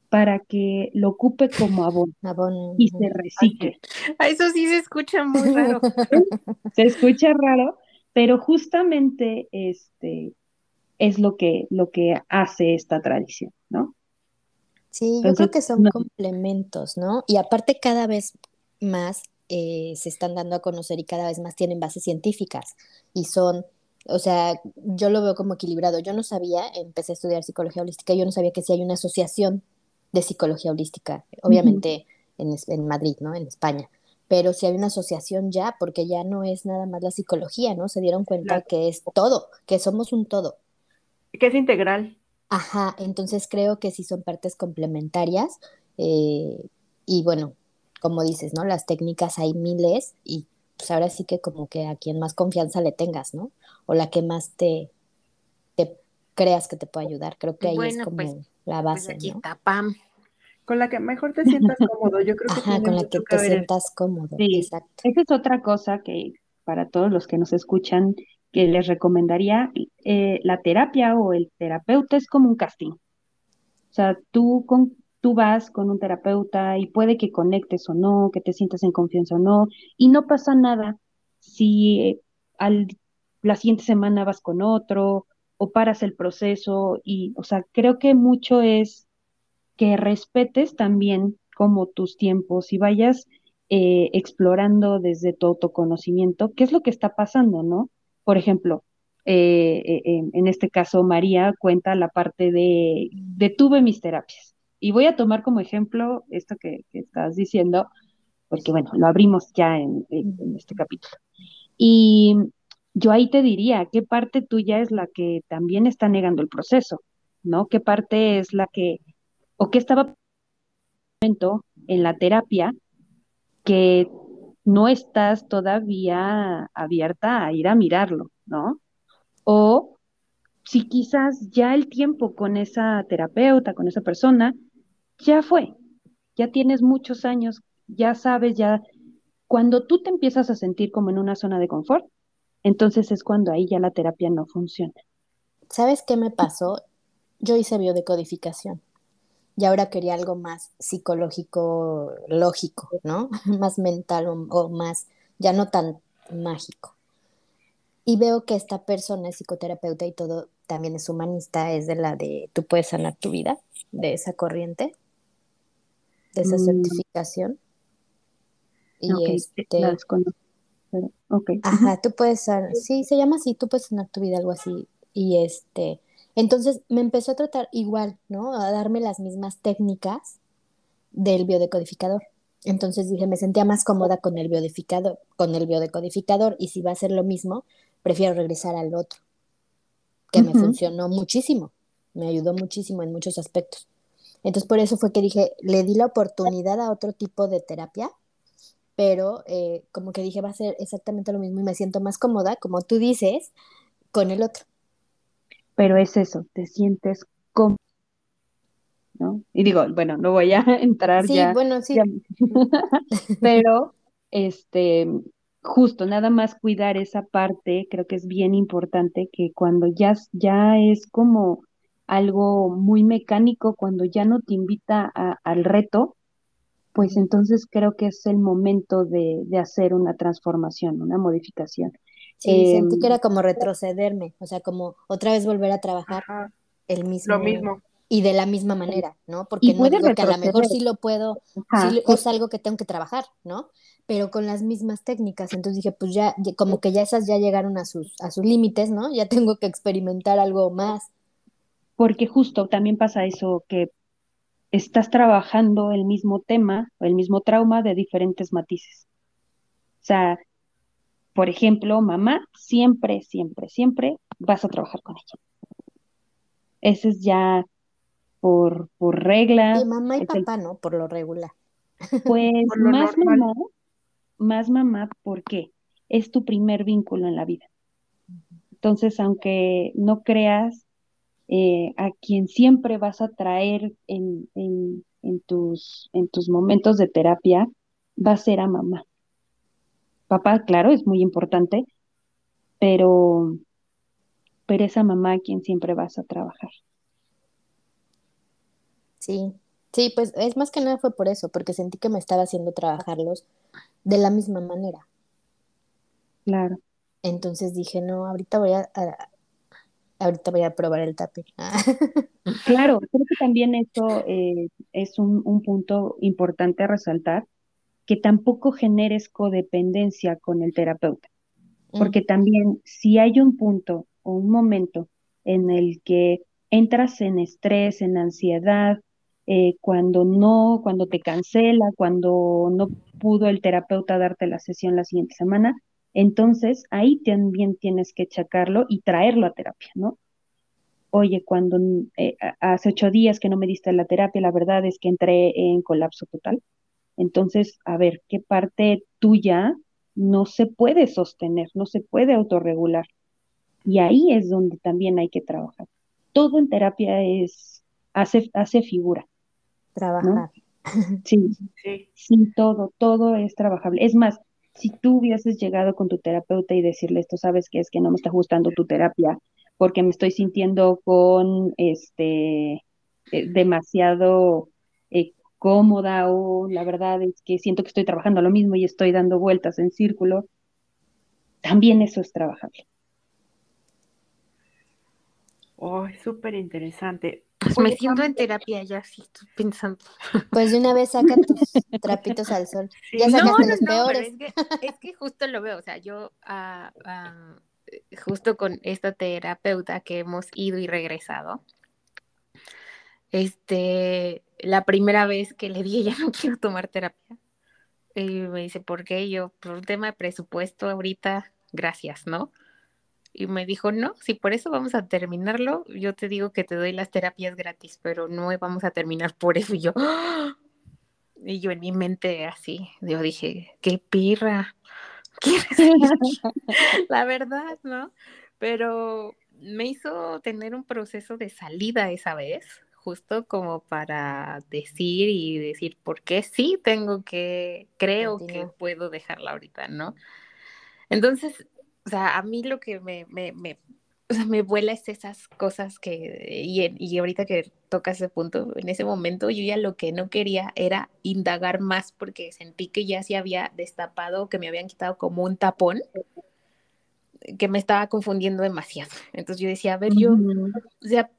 para que lo ocupe como abono, y se recicle.
Eso sí se escucha muy raro.
se escucha raro, pero justamente este es lo que, lo que hace esta tradición, ¿no?
Sí, yo creo que son complementos, ¿no? Y aparte cada vez más eh, se están dando a conocer y cada vez más tienen bases científicas y son, o sea, yo lo veo como equilibrado. Yo no sabía, empecé a estudiar psicología holística, yo no sabía que si hay una asociación de psicología holística, obviamente en, en Madrid, ¿no? En España pero si hay una asociación ya, porque ya no es nada más la psicología, ¿no? Se dieron cuenta que es todo, que somos un todo
que es integral.
Ajá, entonces creo que sí son partes complementarias. eh, y bueno, como dices, ¿no? Las técnicas hay miles y pues ahora sí que como que a quien más confianza le tengas, ¿no? O la que más te, te creas que te puede ayudar. Creo que ahí es
Bueno,
como
pues,
la
pues
base,
aquí
¿no?
está Pam.
Con la que mejor te sientas cómodo, yo creo que
Ajá, con la que
que
te
ver.
sientas cómodo,
Sí,
exacto.
esa es otra cosa que para todos los que nos escuchan, que les recomendaría, eh, la terapia o el terapeuta es como un casting. O sea, tú, con, tú vas con un terapeuta y puede que conectes o no, que te sientas en confianza o no, y no pasa nada si eh, al, la siguiente semana vas con otro o paras el proceso y, o sea, creo que mucho es que respetes también como tus tiempos y vayas eh, explorando desde tu autoconocimiento qué es lo que está pasando, ¿no? Por ejemplo, eh, en, en este caso, María cuenta la parte de detuve mis terapias. Y voy a tomar como ejemplo esto que, que estás diciendo, porque bueno, lo abrimos ya en, en- en este capítulo. Y yo ahí te diría, ¿qué parte tuya es la que también está negando el proceso? ¿No? ¿Qué parte es la que, o qué estaba en la terapia que no estás todavía abierta a ir a mirarlo, ¿no? O si quizás ya el tiempo con esa terapeuta, con esa persona, ya fue, ya tienes muchos años, ya sabes, ya cuando tú te empiezas a sentir como en una zona de confort, entonces es cuando ahí ya la terapia no funciona.
¿Sabes qué me pasó? Yo hice biodecodificación y ahora quería algo más psicológico, lógico, ¿no? Más mental o, o más, ya no tan mágico. Y veo que esta persona es psicoterapeuta y todo, también es humanista, es de la de tú puedes sanar tu vida, de esa corriente, de esa
Mm,
certificación. Y este,
pero.
Ajá, tú puedes sanar, sí, se llama así, tú puedes sanar tu vida, algo así. Y este, entonces me empezó a tratar igual, ¿no? A darme las mismas técnicas del biodecodificador. Entonces dije, me sentía más cómoda con el biodecodificador, con el biodecodificador, y si va a ser lo mismo, prefiero regresar al otro, que me funcionó muchísimo, me ayudó muchísimo en muchos aspectos. Entonces por eso fue que dije, le di la oportunidad a otro tipo de terapia, pero eh, como que dije, va a ser exactamente lo mismo y me siento más cómoda, como tú dices, con el otro.
Pero es eso, te sientes cómodo, ¿no? Y digo, bueno, no voy a entrar
Sí,
ya,
bueno, sí,
pero este, justo nada más cuidar esa parte, creo que es bien importante que cuando ya, ya es como algo muy mecánico, cuando ya no te invita a- al reto, pues entonces creo que es el momento de, de hacer una transformación, una modificación.
sí, sentí
Em,
que era como retrocederme, o sea, como otra vez volver a trabajar
Ajá,
el
lo
mismo
mismo.
y de la misma manera, ¿no? Porque no digo que a lo mejor sí lo puedo, sí
ajá,
es algo que tengo que trabajar, ¿no? Pero con las mismas técnicas. Entonces dije, pues ya, ya- como que ya esas ya llegaron a sus, a sus límites, ¿no? Ya tengo que experimentar algo más.
Porque justo también pasa eso, que estás trabajando el mismo tema o el mismo trauma de diferentes matices. O sea, por ejemplo, mamá, siempre, siempre, siempre vas a trabajar con ella. Ese es ya por, por regla,
Sí, mamá y
el,
papá, ¿no? Por lo regular.
pues
lo
más
normal.
mamá, más mamá, ¿por qué? Es tu primer vínculo en la vida. Entonces, aunque no creas, eh, a quien siempre vas a traer en, en, en tus, en tus momentos de terapia va a ser a mamá. Papá, claro, es muy importante, pero, pero es a mamá a quien siempre vas a trabajar.
Sí, sí, pues es más que nada fue por eso, porque sentí que me estaba haciendo trabajarlos de la misma manera.
Claro.
Entonces dije, no, ahorita voy a, a- ahorita voy a probar el tapping.
Claro, creo que también eso eh, es un, un punto importante a resaltar, que tampoco generes codependencia con el terapeuta, porque también si hay un punto o un momento en el que entras en estrés, en ansiedad, eh, cuando no, cuando te cancela, cuando no pudo el terapeuta darte la sesión la siguiente semana, entonces ahí también tienes que checarlo y traerlo a terapia, ¿no? oye, cuando eh, hace ocho días que no me diste la terapia, la verdad es que entré en colapso total. Entonces, a ver, ¿qué parte tuya no se puede sostener, no se puede autorregular? Y ahí es donde también hay que trabajar. Todo en terapia es, hace, hace figura.
Trabajar.
Sí, sí, sí, todo, todo es trabajable. Es más, si tú hubieses llegado con tu terapeuta y decirle esto, sabes que es que no me está gustando tu terapia porque me estoy sintiendo con este eh, demasiado eh, cómoda o la verdad es que siento que estoy trabajando lo mismo y estoy dando vueltas en círculo, también eso es trabajable.
Oh, súper interesante.
Pues me siento en terapia ya, sí, estoy pensando.
Pues de una vez saca tus trapitos al sol. Ya sacaste los peores.
es, que, justo lo veo, o sea, yo ah, ah, justo con esta terapeuta que hemos ido y regresado, este, la primera vez que le dije, ya no quiero tomar terapia, y me dice, ¿por qué? yo, por un tema de presupuesto ahorita, gracias, ¿no? Y me dijo, no, si por eso vamos a terminarlo, yo te digo que te doy las terapias gratis, pero no vamos a terminar por eso. Y yo, ¡ah! y yo en mi mente así, yo dije, qué pirra, la verdad, ¿no? Pero me hizo tener un proceso de salida esa vez, justo como para decir y decir por qué sí tengo que, creo que puedo dejarla ahorita, ¿no? Entonces, o sea, a mí lo que me, me, me, o sea, me vuela es esas cosas que, y, y ahorita que toca ese punto, en ese momento yo ya lo que no quería era indagar más porque sentí que ya se había destapado, que me habían quitado como un tapón que me estaba confundiendo demasiado. Entonces yo decía, a ver, yo, o sea,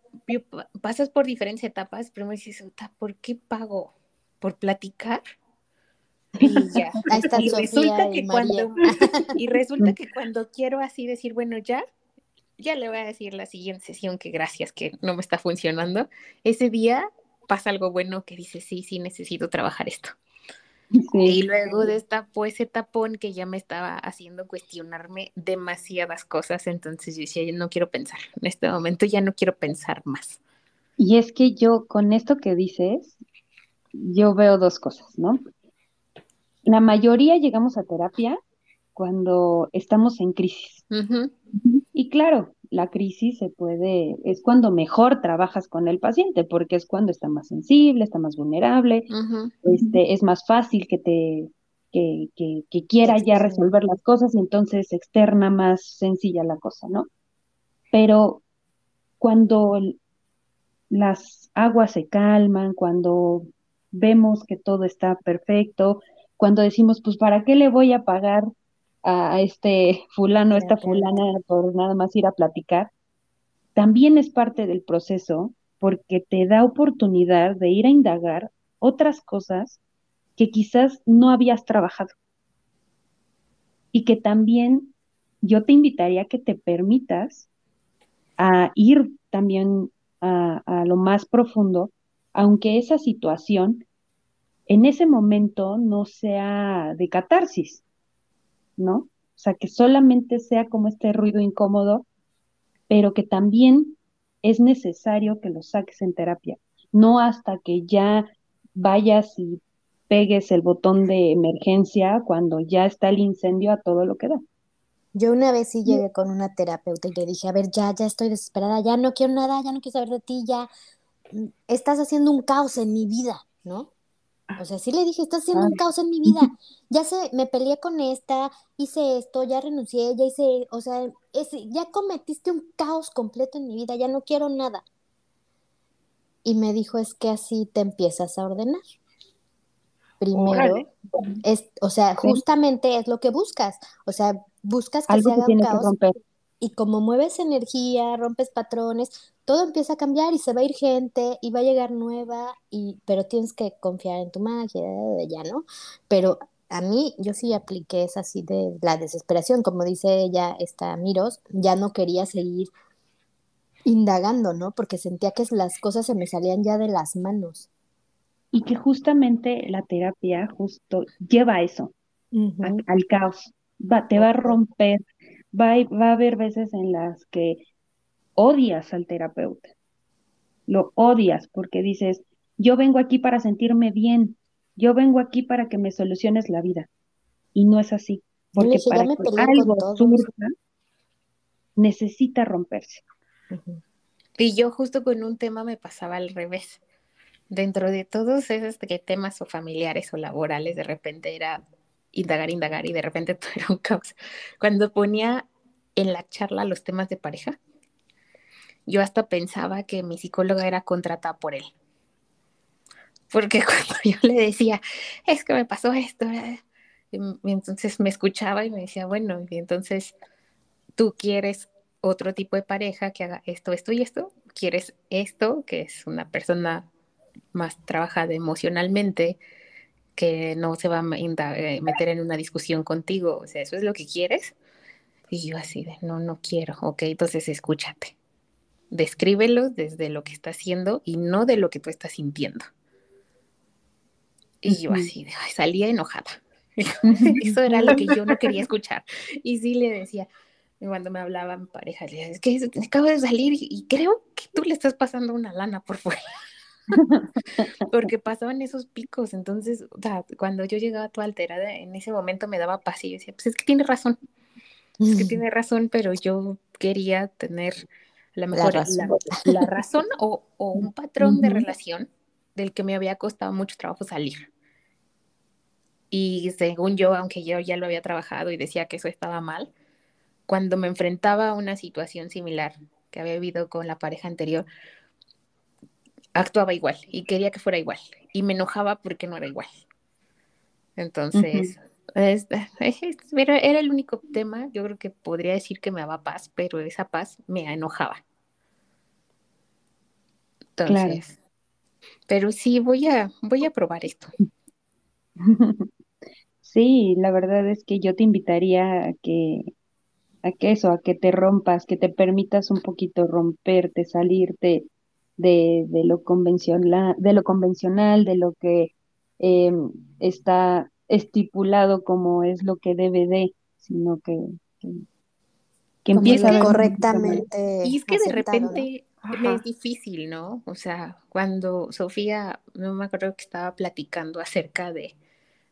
pasas por diferentes etapas, pero me dices, ¿por qué pago? ¿Por platicar? Y ya. y resulta que cuando y resulta que cuando quiero así decir, bueno, ya, ya le voy a decir la siguiente sesión que gracias que no me está funcionando. Ese día pasa algo bueno que dice, sí, sí, necesito trabajar esto. Y luego de esta, pues ese tapón que ya me estaba haciendo cuestionarme demasiadas cosas, entonces yo decía, no quiero pensar, en este momento ya no quiero pensar más.
Y es que yo, con esto que dices, yo veo dos cosas, ¿no? La mayoría llegamos a terapia cuando estamos en crisis. Y claro, la crisis se puede, es cuando mejor trabajas con el paciente, porque es cuando está más sensible, está más vulnerable, este, es más fácil que te, que, que, quiera ya resolver las cosas y entonces externa más sencilla la cosa, ¿no? Pero cuando las aguas se calman, cuando vemos que todo está perfecto, cuando decimos, pues, ¿para qué le voy a pagar a este fulano, esta fulana, por nada más ir a platicar, también es parte del proceso porque te da oportunidad de ir a indagar otras cosas que quizás no habías trabajado. Y que también yo te invitaría a que te permitas a ir también a, a lo más profundo, aunque esa situación en ese momento no sea de catarsis, ¿no? O sea, que solamente sea como este ruido incómodo, pero que también es necesario que lo saques en terapia, no hasta que ya vayas y pegues el botón de emergencia cuando ya está el incendio a todo lo que da.
Yo una vez sí llegué con una terapeuta y le dije, a ver, ya, ya estoy desesperada, ya no quiero nada, ya no quiero saber de ti, ya mm, estás haciendo un caos en mi vida, ¿no? O sea, sí le dije, estás haciendo un caos en mi vida. Ya sé, me peleé con esta, hice esto, ya renuncié, ya hice, o sea, ya cometiste un caos completo en mi vida, ya no quiero nada. Y me dijo, es que así te empiezas a ordenar. Primero, es, o sea, justamente es lo que buscas. O sea, buscas que se haga un caos. Y como mueves energía, rompes patrones, todo empieza a cambiar y se va a ir gente y va a llegar nueva, y, pero tienes que confiar en tu magia, ya, ¿no? Pero a mí, yo sí apliqué esa así de la desesperación, como dice ella, esta Miros, ya no quería seguir indagando, ¿no? Porque sentía que las cosas se me salían ya de las manos.
Y que justamente la terapia justo lleva a eso, al caos, va, te va a romper, va, va a haber veces en las que odias al terapeuta. Lo odias porque dices, yo vengo aquí para sentirme bien, yo vengo aquí para que me soluciones la vida. Y no es así, porque para que algo surja, necesita romperse.
Y yo justo con un tema me pasaba al revés. Dentro de todos esos temas o familiares o laborales, de repente era indagar, indagar y de repente todo era un caos. Cuando ponía en la charla los temas de pareja, yo hasta pensaba que mi psicóloga era contratada por él. Porque cuando yo le decía, es que me pasó esto, eh", y entonces me escuchaba y me decía, bueno, y entonces tú quieres otro tipo de pareja que haga esto, esto y esto, quieres esto, que es una persona más trabajada emocionalmente, que no se va a eh, meter en una discusión contigo, o sea, ¿eso es lo que quieres? Y yo así de, no, no quiero, ok, entonces escúchate, descríbelo desde lo que está haciendo y no de lo que tú estás sintiendo. Y yo así de, salía enojada. Eso era lo que yo no quería escuchar. Y sí le decía, cuando me hablaba mi pareja, le decía, es que acabo de salir y creo que tú le estás pasando una lana por fuera. porque pasaban esos picos. Entonces, o sea, cuando yo llegaba toda alterada, en ese momento me daba paz y yo decía, pues es que tiene razón, es que tiene razón, pero yo quería tener la mejor la razón, o, o, un patrón de relación del que me había costado mucho trabajo salir. Y según yo, aunque yo ya lo había trabajado y decía que eso estaba mal, cuando me enfrentaba a una situación similar que había vivido con la pareja anterior, actuaba igual y quería que fuera igual y me enojaba porque no era igual. Entonces, era el único tema, yo creo que podría decir que me daba paz, pero esa paz me enojaba. Entonces, pero sí, voy a, voy a probar esto.
Sí, la verdad es que yo te invitaría a que, a que eso, a que te rompas, que te permitas un poquito romperte, salirte, de, de, lo, convencional, de lo convencional, de lo que em, está estipulado como es lo que debe de, sino que,
que, empieza correctamente.
Y es que de repente es difícil, ¿no? O sea, cuando Sofía, no me acuerdo que estaba platicando acerca de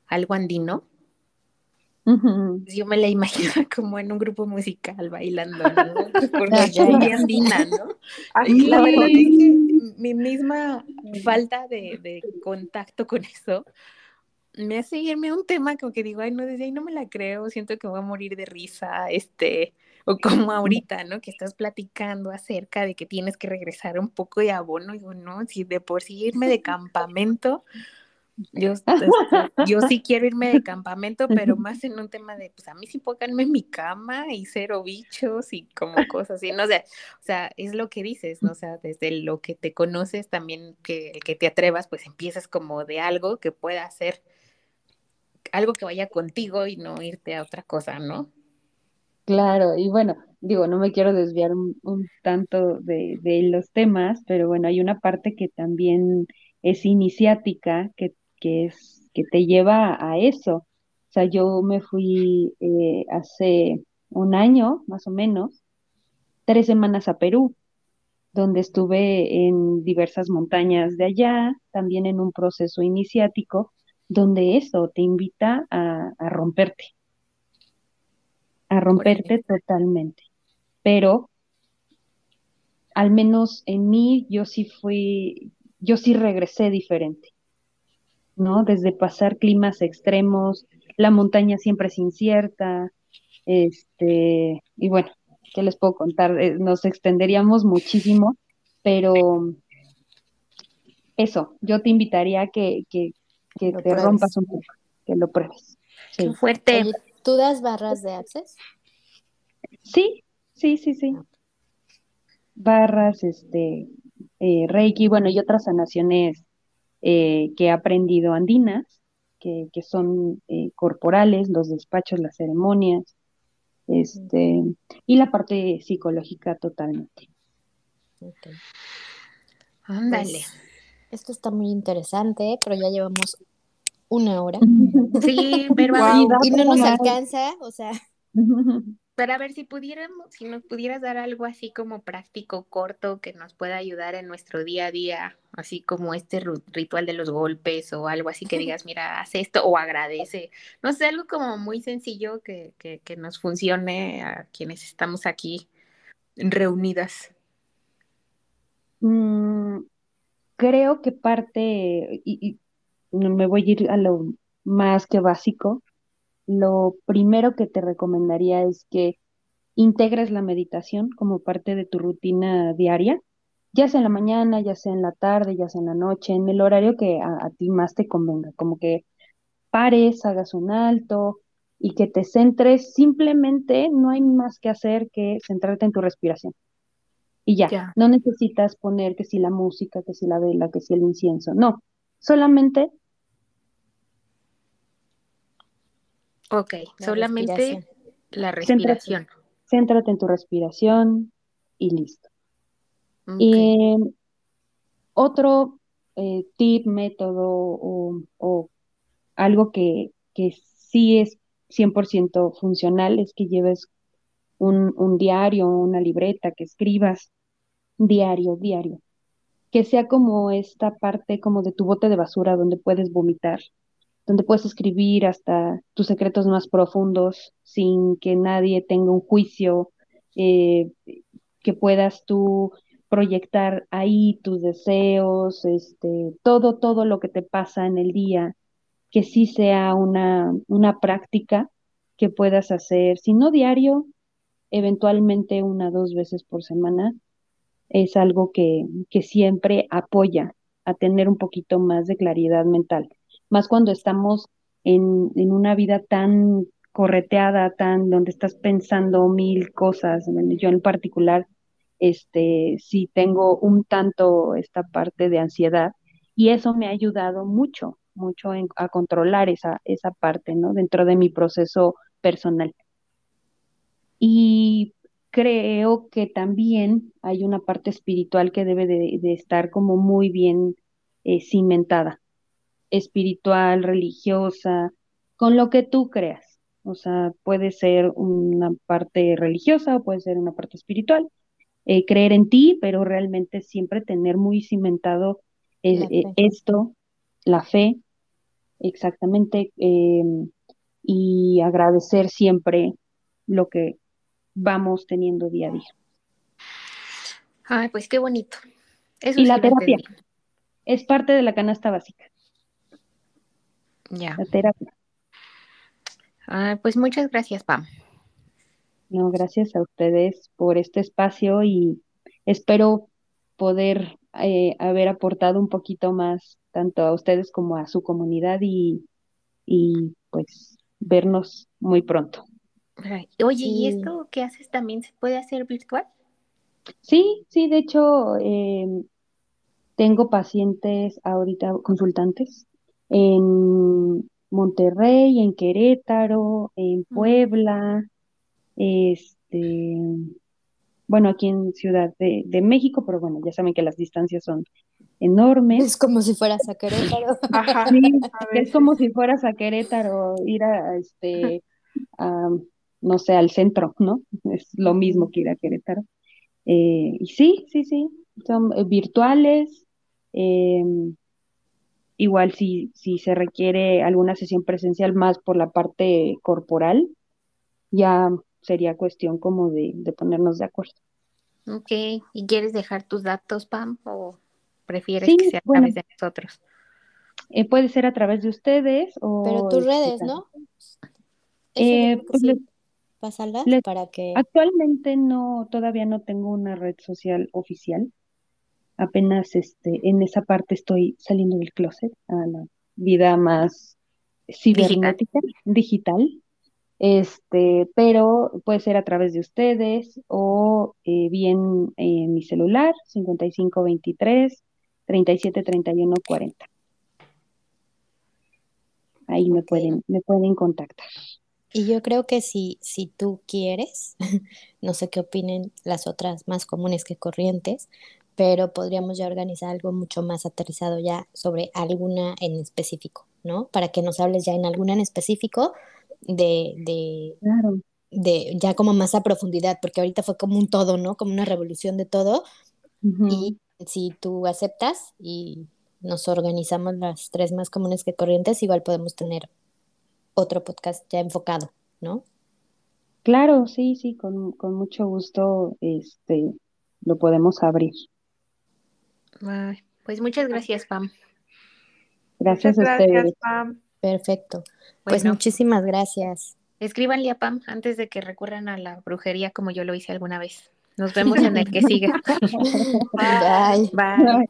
algo andino, yo me la imagino como en un grupo musical bailando, ¿no? Porque yo andina, ¿no? Y la verdad es que mi misma falta de, de, contacto con eso me hace irme a un tema como que digo, ay, no, desde ahí no me la creo, siento que voy a morir de risa, este, o como ahorita, ¿no? Que estás platicando acerca de que tienes que regresar un poco de abono, y digo, no, si de por sí irme de campamento yo, yo sí quiero irme de campamento, pero más en un tema de, pues a mí sí quedarme en mi cama y cero bichos y como cosas así, no sé, o sea, es lo que dices, ¿no? O sea, desde lo que te conoces también, que el que te atrevas, pues empiezas como de algo que pueda ser algo que vaya contigo y no irte a otra cosa, ¿no?
Claro, y bueno, digo, no me quiero desviar un, un tanto de, de los temas, pero bueno, hay una parte que también es iniciática, que que es que te lleva a eso. O sea, yo me fui eh, hace un año, más o menos, tres semanas a Perú, donde estuve en diversas montañas de allá, también en un proceso iniciático, donde eso te invita a, a romperte, a romperte totalmente. Pero al menos en mí, yo sí fui, yo sí regresé diferente. ¿No? Desde pasar climas extremos, la montaña siempre es incierta, este, y bueno, ¿qué les puedo contar? Eh, nos extenderíamos muchísimo, pero eso, yo te invitaría a que, que, que te rompas un poco, que lo pruebes.
Qué fuerte.
¿Tú das barras de access?
Sí, sí, sí, sí. Barras, este, eh, Reiki, bueno, y otras sanaciones eh, que he aprendido andinas, que, que son eh, corporales, los despachos, las ceremonias, este, y la parte psicológica totalmente.
Ándale. Pues,
esto está muy interesante, pero ya llevamos una hora.
Sí, pero
y no nos alcanza, o sea.
Pero a ver, si pudiéramos, si nos pudieras dar algo así como práctico, corto, que nos pueda ayudar en nuestro día a día, así como este ritual de los golpes o algo así que digas, mira, haz esto o agradece. No sé, algo como muy sencillo que, que, que nos funcione a quienes estamos aquí reunidas.
Mm, creo que parte, y, y me voy a ir a lo más que básico, lo primero que te recomendaría es que integres la meditación como parte de tu rutina diaria, ya sea en la mañana, ya sea en la tarde, ya sea en la noche, en el horario que a, ti más te convenga, como que pares, hagas un alto y que te centres, simplemente no hay más que hacer que centrarte en tu respiración. Y ya, no necesitas poner que si la música, que si la vela, que si el incienso, no, solamente
Ok, solamente la respiración.
Céntrate, en tu respiración y listo. Y otro eh, tip, método o, algo que, que, sí es 100% funcional es que lleves un, un diario, una libreta, que escribas diario, diario. Que sea como esta parte como de tu bote de basura donde puedes vomitar donde puedes escribir hasta tus secretos más profundos sin que nadie tenga un juicio, eh, que puedas tú proyectar ahí tus deseos, este, todo, todo lo que te pasa en el día, que sí sea una, una práctica que puedas hacer, si no diario, eventualmente una dos veces por semana, es algo que, que siempre apoya a tener un poquito más de claridad mental más cuando estamos en, en una vida tan correteada, tan donde estás pensando mil cosas. Yo en particular, este, sí tengo un tanto esta parte de ansiedad y eso me ha ayudado mucho, mucho a controlar esa, esa parte, ¿no? Dentro de mi proceso personal. Y creo que también hay una parte espiritual que debe de, estar como muy bien eh, cimentada espiritual, religiosa, con lo que tú creas. O sea, puede ser una parte religiosa o puede ser una parte espiritual. Eh, creer en ti, pero realmente siempre tener muy cimentado eh, eh, esto, la fe, exactamente, em, y agradecer siempre lo que vamos teniendo día a día.
Ay, pues qué bonito.
y la terapia es parte de la canasta básica.
Ya. La terapia. Ah, pues muchas gracias, Pam.
No, gracias a ustedes por este espacio y espero poder eh, haber aportado un poquito más tanto a ustedes como a su comunidad y, y pues vernos muy pronto.
Oye, ¿y esto que haces también se puede hacer virtual?
Sí, sí, de hecho, em, tengo pacientes ahorita, consultantes, en Monterrey, en Querétaro, en Puebla, este, bueno, aquí en Ciudad de, México, pero bueno, ya saben que las distancias son enormes.
Es como si fueras a Querétaro.
Ajá, sí, es como si fueras a Querétaro, ir a, este, a, no sé, al centro, ¿no? Es lo mismo que ir a Querétaro. Eh, y sí, sí, sí, son eh, virtuales. Eh, Igual si, si se requiere alguna sesión presencial más por la parte corporal, ya sería cuestión como de, ponernos de acuerdo.
Ok, ¿y quieres dejar tus datos, Pam, o prefieres que sea a través de nosotros?
Eh, puede ser a través de ustedes o...
Pero tus redes, ¿no?
Eh, pues
para que...
Actualmente no, todavía no tengo una red social oficial apenas este, en esa parte estoy saliendo del closet a la vida más cibernética, digital. Este, pero puede ser a través de ustedes o eh, bien en mi celular 5523 373140. Ahí me pueden me pueden contactar.
Y yo creo que si, si tú quieres, no sé qué opinen las otras más comunes que corrientes, pero podríamos ya organizar algo mucho más aterrizado ya sobre alguna en específico, ¿no? Para que nos hables ya en alguna en específico de, de de ya como más a profundidad, porque ahorita fue como un todo, ¿no? Como una revolución de todo. Y si tú aceptas y nos organizamos las tres más comunes que corrientes, igual podemos tener otro podcast ya enfocado, ¿no?
Claro, sí, sí, con, con mucho gusto este, lo podemos abrir.
Pues muchas gracias, Pam.
Gracias a ustedes. Pam.
Perfecto. Pues muchísimas gracias.
Escríbanle a Pam antes de que recurran a la brujería como yo lo hice alguna vez. Nos vemos en el que sigue.
Bye. Bye.